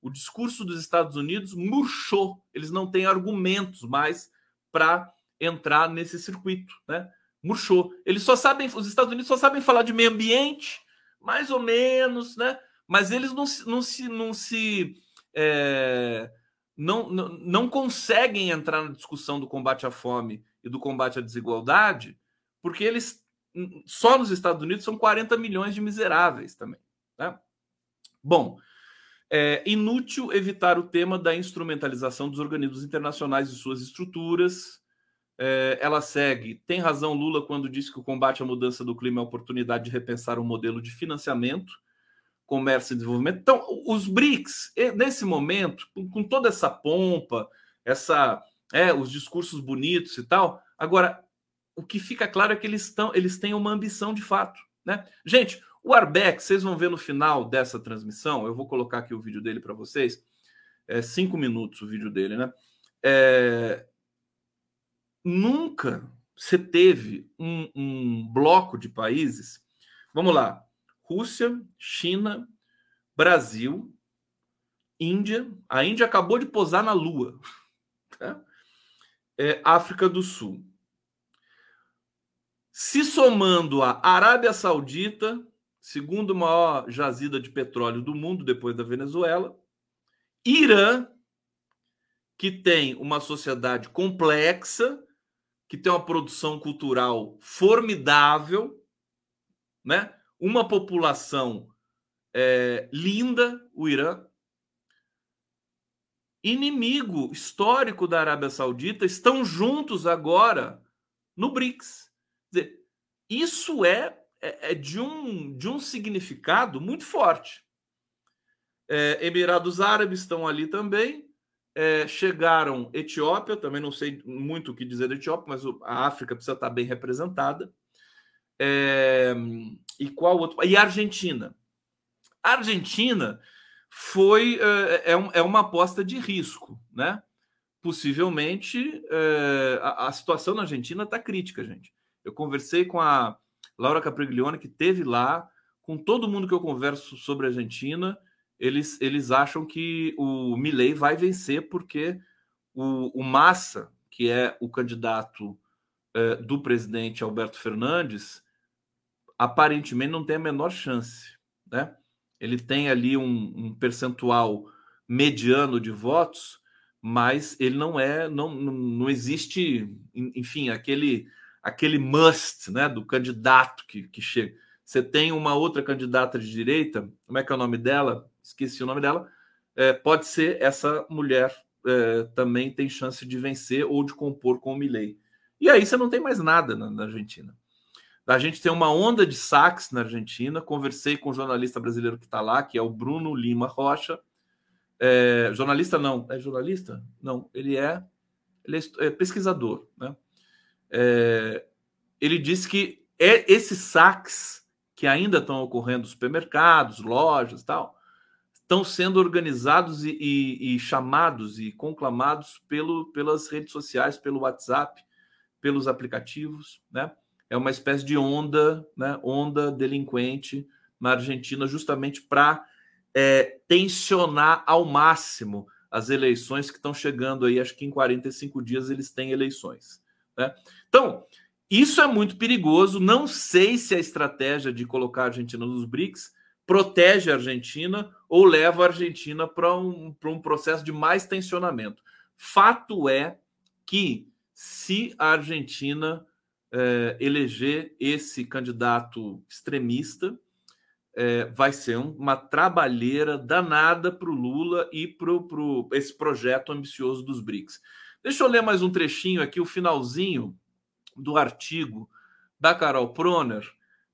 O discurso dos Estados Unidos murchou, eles não têm argumentos mais para entrar nesse circuito, né? murchou. Eles só sabem, os Estados Unidos só sabem falar de meio ambiente, mais ou menos, né? Mas eles não, não se, não se é, não, não, não conseguem entrar na discussão do combate à fome e do combate à desigualdade, porque eles só nos Estados Unidos são 40 milhões de miseráveis também. Né? Bom, é inútil evitar o tema da instrumentalização dos organismos internacionais e suas estruturas, é, ela segue. Tem razão Lula quando disse que o combate à mudança do clima é a oportunidade de repensar um modelo de financiamento, comércio e desenvolvimento. Então, os BRICS, nesse momento, com toda essa pompa, essa, é, os discursos bonitos e tal, agora o que fica claro é que eles, estão, eles têm uma ambição de fato. Né? Gente, o Arbeck, vocês vão ver no final dessa transmissão, eu vou colocar aqui o vídeo dele para vocês. É cinco minutos o vídeo dele, né? É, nunca se teve um, um bloco de países. Vamos lá: Rússia, China, Brasil, Índia. A Índia acabou de posar na Lua. Tá? É, África do Sul. Se somando a Arábia Saudita, segundo maior jazida de petróleo do mundo, depois da Venezuela, Irã, que tem uma sociedade complexa, que tem uma produção cultural formidável, né? Uma população é, linda, o Irã. Inimigo histórico da Arábia Saudita estão juntos agora no BRICS. Isso é, é, é, de, um, de um significado muito forte. É, Emirados Árabes estão ali também. É, chegaram Etiópia, também não sei muito o que dizer da Etiópia, mas a África precisa estar bem representada. É, e qual outro? E Argentina. A Argentina foi é, é, é uma aposta de risco, né? Possivelmente é, a, a, situação na Argentina está crítica, gente. Eu conversei com a Laura Capriglione, que teve lá, com todo mundo que eu converso sobre a Argentina eles, eles acham que o Milley vai vencer porque o, o Massa, que é o candidato é, do presidente Alberto Fernandes, aparentemente não tem a menor chance. Né? Ele tem ali um, um percentual mediano de votos, mas ele não é, não, não existe, enfim, aquele aquele must, né, do candidato que, que chega. Você tem uma outra candidata de direita, como é que é o nome dela? Esqueci o nome dela. É, pode ser essa mulher é, também tem chance de vencer ou de compor com o Milley. E aí você não tem mais nada na, na Argentina. A gente tem uma onda de saques na Argentina. Conversei com um jornalista brasileiro que está lá, que é o Bruno Lima Rocha. É, jornalista não, é jornalista? Não, ele é, ele é, é pesquisador. Né? É, ele disse que é esses saques que ainda estão ocorrendo supermercados, lojas tal, estão sendo organizados e, e, e, chamados e conclamados pelo, pelas redes sociais, pelo WhatsApp, pelos aplicativos, né? É uma espécie de onda, né? Onda delinquente na Argentina, justamente para é, tensionar ao máximo as eleições que estão chegando aí. Acho que em 45 dias eles têm eleições. Né? Então, isso é muito perigoso. Não sei se a estratégia de colocar a Argentina nos BRICS protege a Argentina ou leva a Argentina para um, um processo de mais tensionamento. Fato é que, se a Argentina eh, eleger esse candidato extremista, eh, vai ser um, uma trabalheira danada para o Lula e para esse projeto ambicioso dos BRICS. Deixa eu ler mais um trechinho aqui, o finalzinho do artigo da Carol Proner,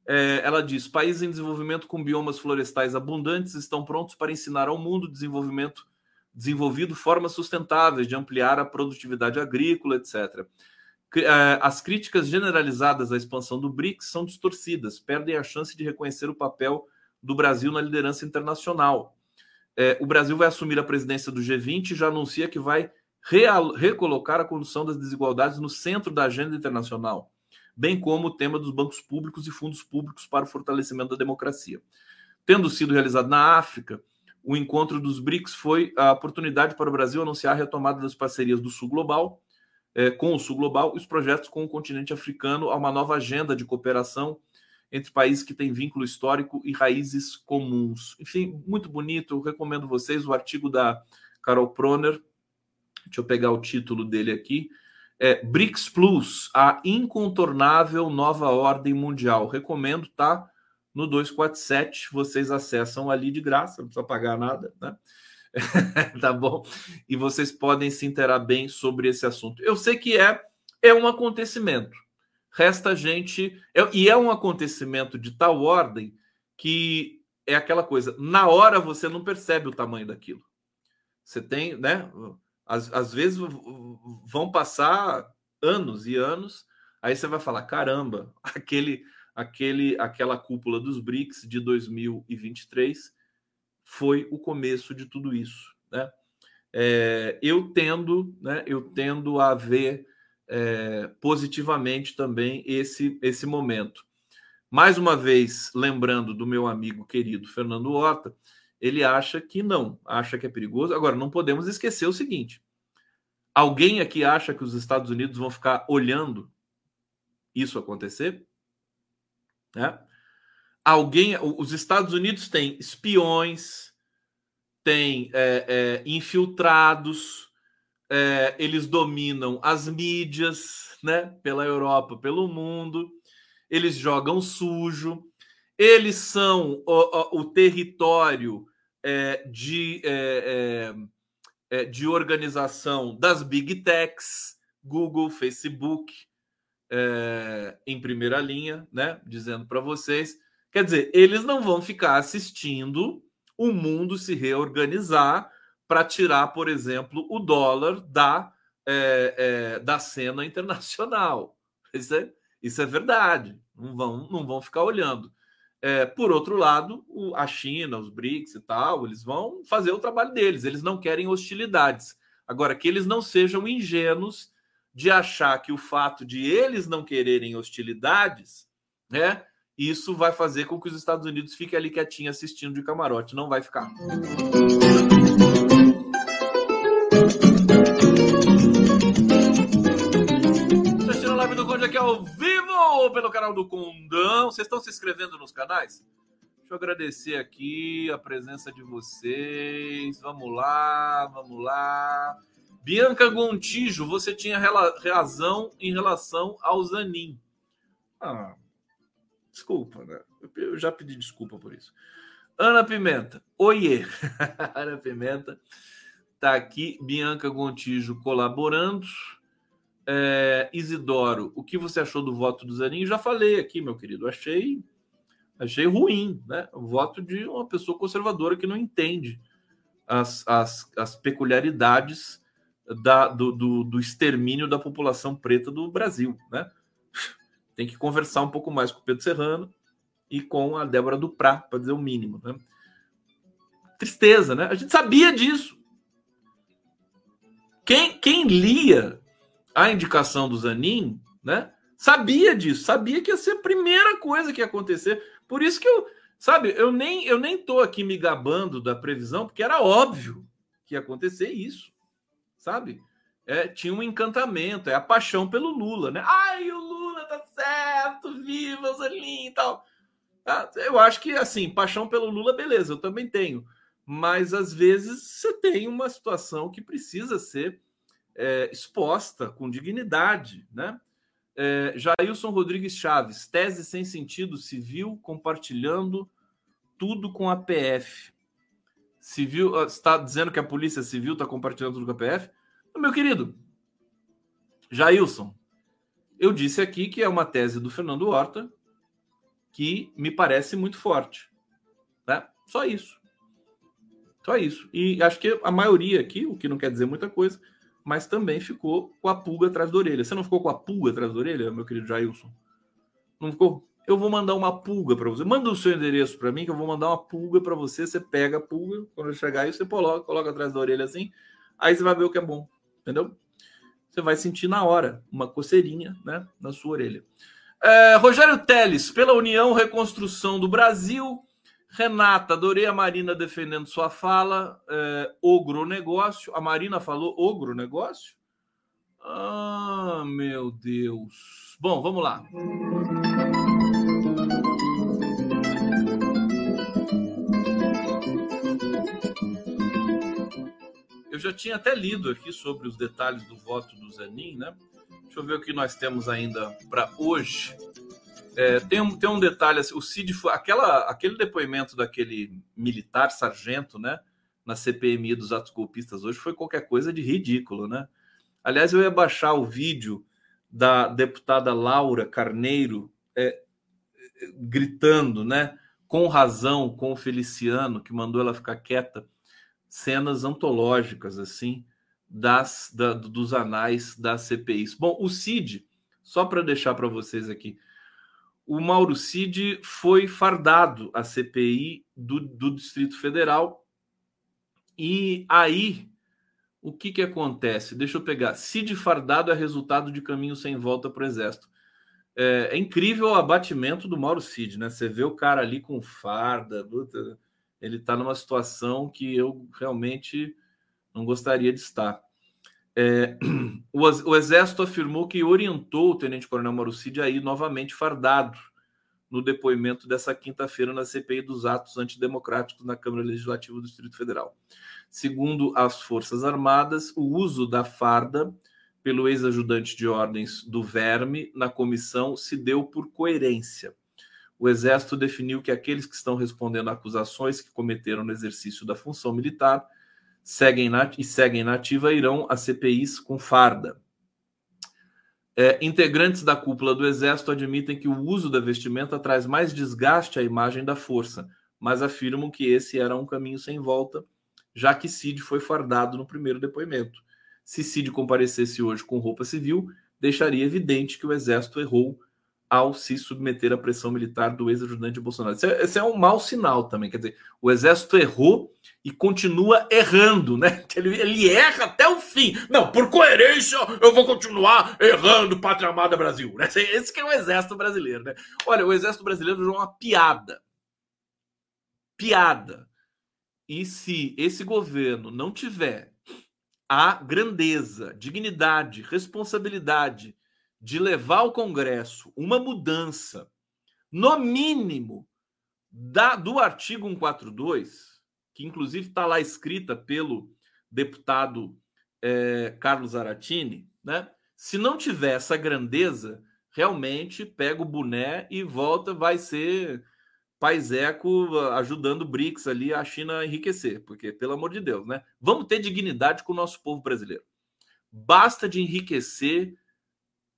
é, ela diz: países em desenvolvimento com biomas florestais abundantes estão prontos para ensinar ao mundo desenvolvimento desenvolvido formas sustentáveis de ampliar a produtividade agrícola, etc. É, as críticas generalizadas à expansão do BRICS são distorcidas, perdem a chance de reconhecer o papel do Brasil na liderança internacional. É, o Brasil vai assumir a presidência do G20 e já anuncia que vai recolocar a condução das desigualdades no centro da agenda internacional bem como o tema dos bancos públicos e fundos públicos para o fortalecimento da democracia. Tendo sido realizado na África, o encontro dos BRICS foi a oportunidade para o Brasil anunciar a retomada das parcerias do Sul Global, eh, com o Sul Global e os projetos com o continente africano a uma nova agenda de cooperação entre países que têm vínculo histórico e raízes comuns. Enfim, muito bonito. Eu recomendo vocês o artigo da Carol Proner. Deixa eu pegar o título dele aqui é, BRICS Plus, a incontornável nova ordem mundial. Recomendo, tá? No 247, vocês acessam ali de graça, não precisa pagar nada, né? tá bom? E vocês podem se interar bem sobre esse assunto. Eu sei que é, é um acontecimento. Resta gente. É, e é um acontecimento de tal ordem que é aquela coisa. Na hora você não percebe o tamanho daquilo. Você tem, né? Às, às vezes vão passar anos e anos, aí você vai falar: caramba, aquele, aquele, aquela cúpula dos BRICS de 2023 foi o começo de tudo isso, né? É, eu tendo, né? Eu tendo a ver é, positivamente também esse esse momento. Mais uma vez, lembrando do meu amigo querido Fernando Horta, ele acha que não, acha que é perigoso. Agora, não podemos esquecer o seguinte: alguém aqui acha que os Estados Unidos vão ficar olhando isso acontecer? Né? Alguém, os Estados Unidos têm espiões, têm é, é, infiltrados, é, eles dominam as mídias, né? Pela Europa, pelo mundo, eles jogam sujo eles são o, o, o território é, de, é, é, é, de organização das big techs, Google, Facebook, é, em primeira linha, né? Dizendo para vocês. Quer dizer, eles não vão ficar assistindo o mundo se reorganizar para tirar, por exemplo, o dólar da, da cena internacional. Isso é, isso é verdade. Não vão, não vão ficar olhando. É, por outro lado, o, a China, os BRICS e tal, eles vão fazer o trabalho deles, eles não querem hostilidades. Agora, que eles não sejam ingênuos de achar que o fato de eles não quererem hostilidades, né, isso vai fazer com que os Estados Unidos fiquem ali quietinho assistindo de camarote. Não vai ficar. Assistindo a live do Conde aqui ao vivo pelo canal do Condão. Vocês estão se inscrevendo nos canais? Deixa eu agradecer aqui a presença de vocês. Vamos lá, vamos lá. Bianca Gontijo, você tinha razão em relação ao Zanin. Ah, desculpa, né? Eu já pedi desculpa por isso. Ana Pimenta, oiê. Ana Pimenta tá aqui. Bianca Gontijo colaborando. É, Isidoro, o que você achou do voto do Zanin? Já falei aqui, meu querido. Achei, achei ruim, né? O voto de uma pessoa conservadora que não entende as, as, as peculiaridades da, do, do, do, extermínio da população preta do Brasil, né? Tem que conversar um pouco mais com o Pedro Serrano e com a Débora Duprá, para dizer o mínimo, né? Tristeza, né? A gente sabia disso. Quem, quem lia a indicação do Zanin, né? Sabia disso, sabia que ia ser a primeira coisa que ia acontecer. Por isso que eu, sabe, eu nem eu nem tô aqui me gabando da previsão, porque era óbvio que ia acontecer isso sabe? É, tinha um encantamento, é a paixão pelo Lula, né? Ai, o Lula tá certo, viva Zanin e tal. Ah, eu acho que, assim, paixão pelo Lula, beleza, eu também tenho. Mas, às vezes, você tem uma situação que precisa ser é, exposta com dignidade, né? É, Jailson Rodrigues Chaves, tese sem sentido civil compartilhando tudo com a PF. Civil está dizendo que a Polícia Civil está compartilhando tudo com a PF? Meu querido, Jailson, eu disse aqui que é uma tese do Fernando Horta que me parece muito forte. Né? Só isso. Só isso. E acho que a maioria aqui, o que não quer dizer muita coisa, mas também ficou com a pulga atrás da orelha. Você não ficou com a pulga atrás da orelha, meu querido Jailson? Não ficou? Eu vou mandar uma pulga para você. Manda o seu endereço para mim, que eu vou mandar uma pulga para você. Você pega a pulga, quando eu chegar aí, você coloca, coloca atrás da orelha assim. Aí você vai ver o que é bom entendeu? Você vai sentir na hora uma coceirinha né, na sua orelha. É, Rogério Teles, pela União Reconstrução do Brasil. Renata, adorei a Marina defendendo sua fala. É, ogro negócio. A Marina falou ogro negócio? Ah, meu Deus. Bom, vamos lá. Eu já tinha até lido aqui sobre os detalhes do voto do Zanin, né? Deixa eu ver o que nós temos ainda para hoje. É, tem, um, tem um detalhe, assim, o Cid foi aquela, aquele depoimento daquele militar sargento, né? Na CPMI dos atos golpistas hoje foi qualquer coisa de ridículo, né? Aliás, eu ia baixar o vídeo da deputada Laura Carneiro é, gritando, né? Com razão, com o Feliciano, que mandou ela ficar quieta cenas antológicas assim das da, dos anais das CPIs. Bom, o Cid, só para deixar para vocês aqui, o Mauro Cid foi fardado à CPI do, do Distrito Federal e aí o que que acontece? Deixa eu pegar. Cid fardado é resultado de caminho sem volta para o Exército. É, é, incrível o abatimento do Mauro Cid, né? Você vê o cara ali com farda, ele está numa situação que eu realmente não gostaria de estar. É, o, Exército afirmou que orientou o Tenente Coronel Marucide a ir novamente fardado no depoimento dessa quinta-feira na CPI dos atos antidemocráticos na Câmara Legislativa do Distrito Federal. Segundo as Forças Armadas, o uso da farda pelo ex-ajudante de ordens do Verme na comissão se deu por coerência o Exército definiu que aqueles que estão respondendo a acusações que cometeram no exercício da função militar seguem na, e seguem na ativa irão a CPIs com farda. É, integrantes da cúpula do Exército admitem que o uso da vestimenta traz mais desgaste à imagem da força, mas afirmam que esse era um caminho sem volta, já que Cid foi fardado no primeiro depoimento. Se Cid comparecesse hoje com roupa civil, deixaria evidente que o Exército errou ao se submeter à pressão militar do ex-ajudante Bolsonaro. Esse é, é, um mau sinal também. Quer dizer, o exército errou e continua errando, né? Ele, ele erra até o fim. Não, por coerência, eu vou continuar errando, pátria amada Brasil. Né? Esse que é o exército brasileiro, né? Olha, o exército brasileiro virou uma piada. Piada. E se esse governo não tiver a grandeza, dignidade, responsabilidade de levar ao Congresso uma mudança, no mínimo, da, do artigo 142, que inclusive está lá escrita pelo deputado é, Carlos Aratini, né? Se não tiver essa grandeza, realmente pega o boné e volta, vai ser Paiseco ajudando o BRICS ali a China a enriquecer, porque, pelo amor de Deus, né? Vamos ter dignidade com o nosso povo brasileiro. Basta de enriquecer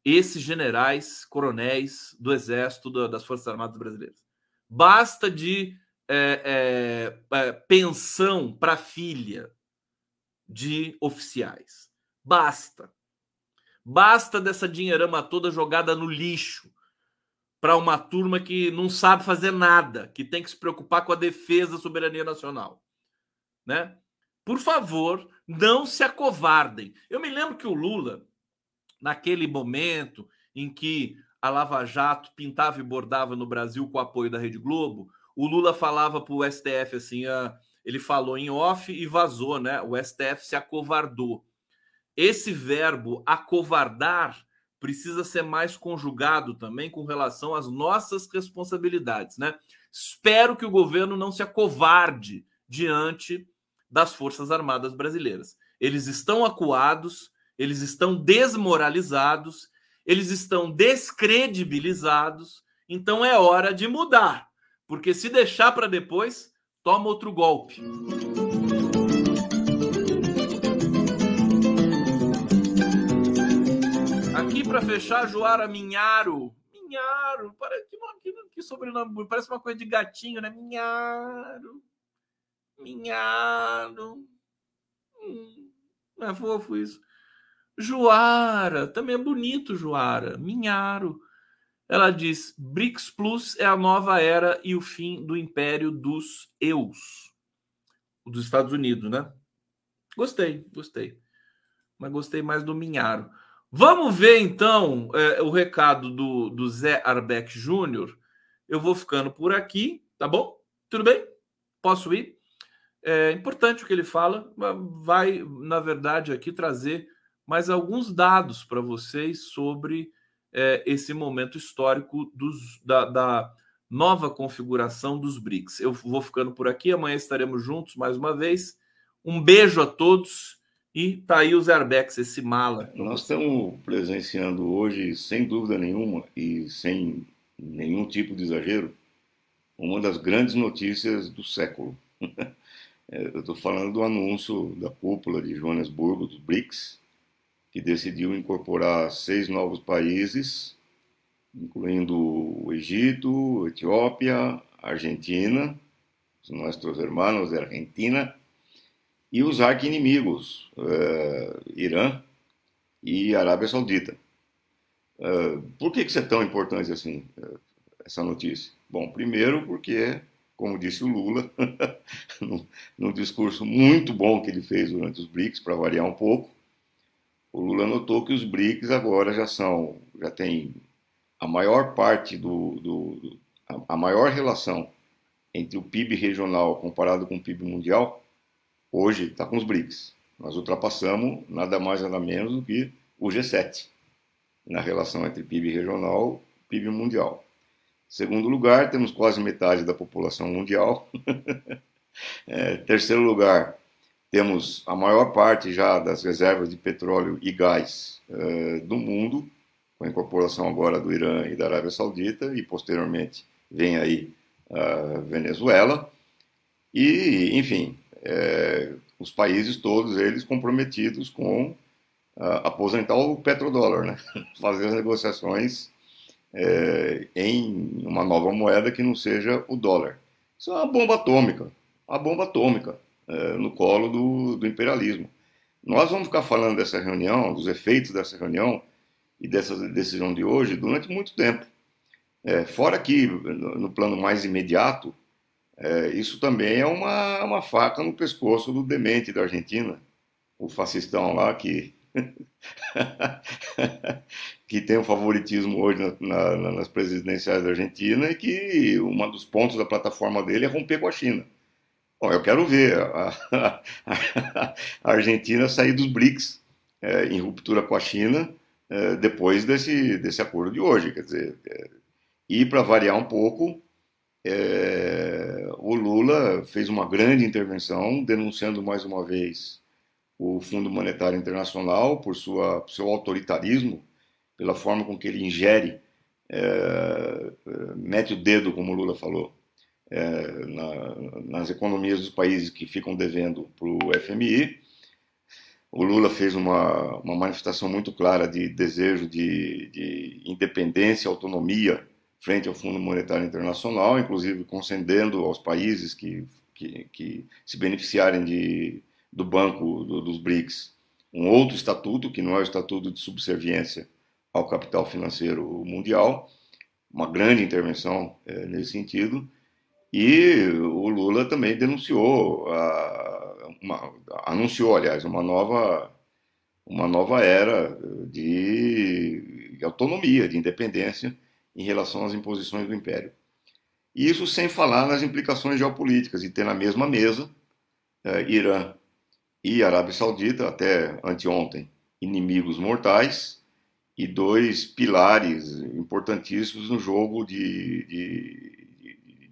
esses generais, coronéis do Exército, das Forças Armadas Brasileiras. Basta de é, é, é, pensão para filha de oficiais. Basta. Basta dessa dinheirama toda jogada no lixo para uma turma que não sabe fazer nada, que tem que se preocupar com a defesa da soberania nacional, né? Por favor, não se acovardem. Eu me lembro que o Lula, naquele momento em que a Lava Jato pintava e bordava no Brasil com o apoio da Rede Globo, o Lula falava para o STF assim, ah, ele falou em off e vazou, né? O STF se acovardou. Esse verbo acovardar precisa ser mais conjugado também com relação às nossas responsabilidades, né? Espero que o governo não se acovarde diante das Forças Armadas brasileiras. Eles estão acuados, eles estão desmoralizados, eles estão descredibilizados, então é hora de mudar, porque se deixar para depois, toma outro golpe. Aqui para fechar, Joara Minharo. Minharo, que, que, que sobrenome, parece uma coisa de gatinho, né? Minharo. Minharo. Hum, é fofo isso. Joara, também é bonito, Joara. Minharo. Ela diz: BRICS Plus é a nova era e o fim do império dos EUs. Dos Estados Unidos, né? Gostei, gostei. Mas gostei mais do Minharo. Vamos ver então é, o recado do, do Zé Arbeck Júnior. Eu vou ficando por aqui, tá bom? Tudo bem? Posso ir? É importante o que ele fala, vai, na verdade, aqui trazer mais alguns dados para vocês sobre é, esse momento histórico dos, da, da nova configuração dos BRICS. Eu vou ficando por aqui, amanhã estaremos juntos mais uma vez. Um beijo a todos e tá aí o Zerbex, esse mala. Nós estamos presenciando hoje, sem dúvida nenhuma e sem nenhum tipo de exagero, uma das grandes notícias do século. É, eu estou falando do anúncio da cúpula de Joanesburgo, dos BRICS, que decidiu incorporar seis novos países, incluindo o Egito, Etiópia, Argentina, os nossos irmãos da Argentina, e os arqui-inimigos, uh, Irã e Arábia Saudita. Uh, por que, que isso é tão importante assim, uh, essa notícia? Bom, primeiro porque, como disse o Lula, num, discurso muito bom que ele fez durante os BRICS, para variar um pouco, o Lula notou que os BRICS agora já são, já tem a maior parte do, do, do a, maior relação entre o PIB regional comparado com o PIB mundial hoje está com os BRICS. Nós ultrapassamos nada mais nada menos do que o G7 na relação entre PIB regional e PIB mundial. Segundo lugar, temos quase metade da população mundial. é, terceiro lugar, temos a maior parte já das reservas de petróleo e gás é, do mundo, com a incorporação agora do Irã e da Arábia Saudita, e posteriormente vem aí a Venezuela. E, enfim, é, os países todos eles comprometidos com uh, aposentar o petrodólar, né? fazer as negociações é, em uma nova moeda que não seja o dólar. Isso é uma bomba atômica, uma bomba atômica é, no colo do, do imperialismo. Nós vamos ficar falando dessa reunião, dos efeitos dessa reunião e dessa decisão de hoje durante muito tempo. É, fora que, no, no plano mais imediato, é, isso também é uma, uma faca no pescoço do demente da Argentina, o fascistão lá que, que tem o favoritismo hoje na, na, nas presidenciais da Argentina e que um dos pontos da plataforma dele é romper com a China. Bom, eu quero ver a, a, Argentina sair dos BRICS é, em ruptura com a China é, depois desse, desse acordo de hoje. Quer dizer, é, e para variar um pouco, é, o Lula fez uma grande intervenção, denunciando mais uma vez o Fundo Monetário Internacional por sua, seu autoritarismo, pela forma com que ele ingere, é, mete o dedo, como o Lula falou, é, na, nas economias dos países que ficam devendo para o FMI. O Lula fez uma, uma manifestação muito clara de desejo de, de independência, autonomia frente ao Fundo Monetário Internacional, inclusive concedendo aos países que, que, que se beneficiarem de, do Banco do, dos BRICS um outro estatuto, que não é o estatuto de subserviência ao capital financeiro mundial, uma grande intervenção é, nesse sentido, e o Lula também denunciou, uma, anunciou, aliás, uma nova, uma nova era de autonomia, de independência, em relação às imposições do Império. Isso sem falar nas implicações geopolíticas, e ter na mesma mesa eh, Irã e Arábia Saudita, até anteontem, inimigos mortais, e dois pilares importantíssimos no jogo de, de,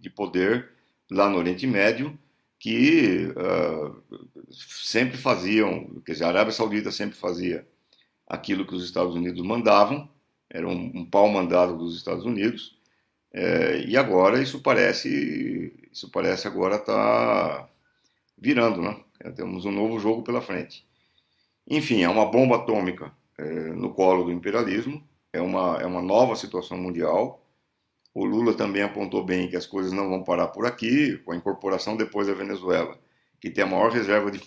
de poder lá no Oriente Médio, que uh, sempre faziam, quer dizer, a Arábia Saudita sempre fazia aquilo que os Estados Unidos mandavam, era um, um pau mandado dos Estados Unidos, é, e agora isso parece, isso parece agora estar tá virando, né? Temos um novo jogo pela frente. Enfim, é uma bomba atômica é, no colo do imperialismo, é uma, é uma nova situação mundial. O Lula também apontou bem que as coisas não vão parar por aqui, com a incorporação depois da Venezuela, que tem a maior reserva de,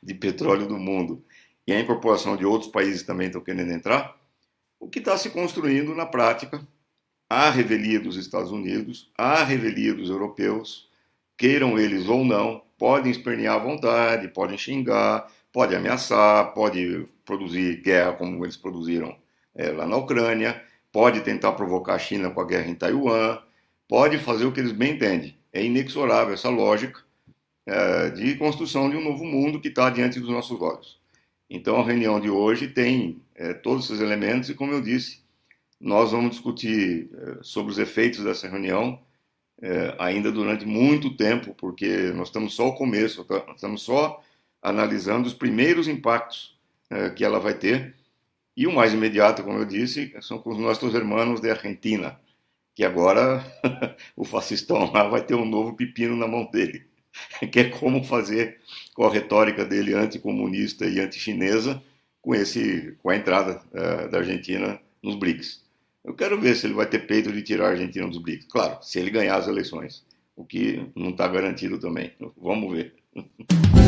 de petróleo do mundo, e a incorporação de outros países também estão querendo entrar o que está se construindo na prática, a revelia dos Estados Unidos, a revelia dos europeus, queiram eles ou não, podem espernear à vontade, podem xingar, podem ameaçar, pode produzir guerra como eles produziram é, lá na Ucrânia, pode tentar provocar a China com a guerra em Taiwan, pode fazer o que eles bem entendem. É inexorável essa lógica é, de construção de um novo mundo que está diante dos nossos olhos. Então, a reunião de hoje tem é, todos esses elementos e, como eu disse, nós vamos discutir é, sobre os efeitos dessa reunião é, ainda durante muito tempo, porque nós estamos só ao começo, tá? estamos só analisando os primeiros impactos é, que ela vai ter. E o mais imediato, como eu disse, são com os nossos irmãos da Argentina, que agora o fascistão lá vai ter um novo pepino na mão dele. que é como fazer com a retórica dele anticomunista e antichinesa com, esse, com a entrada uh, da Argentina nos BRICS. Eu quero ver se ele vai ter peito de tirar a Argentina dos BRICS. Claro, se ele ganhar as eleições, o que não está garantido também. Vamos ver.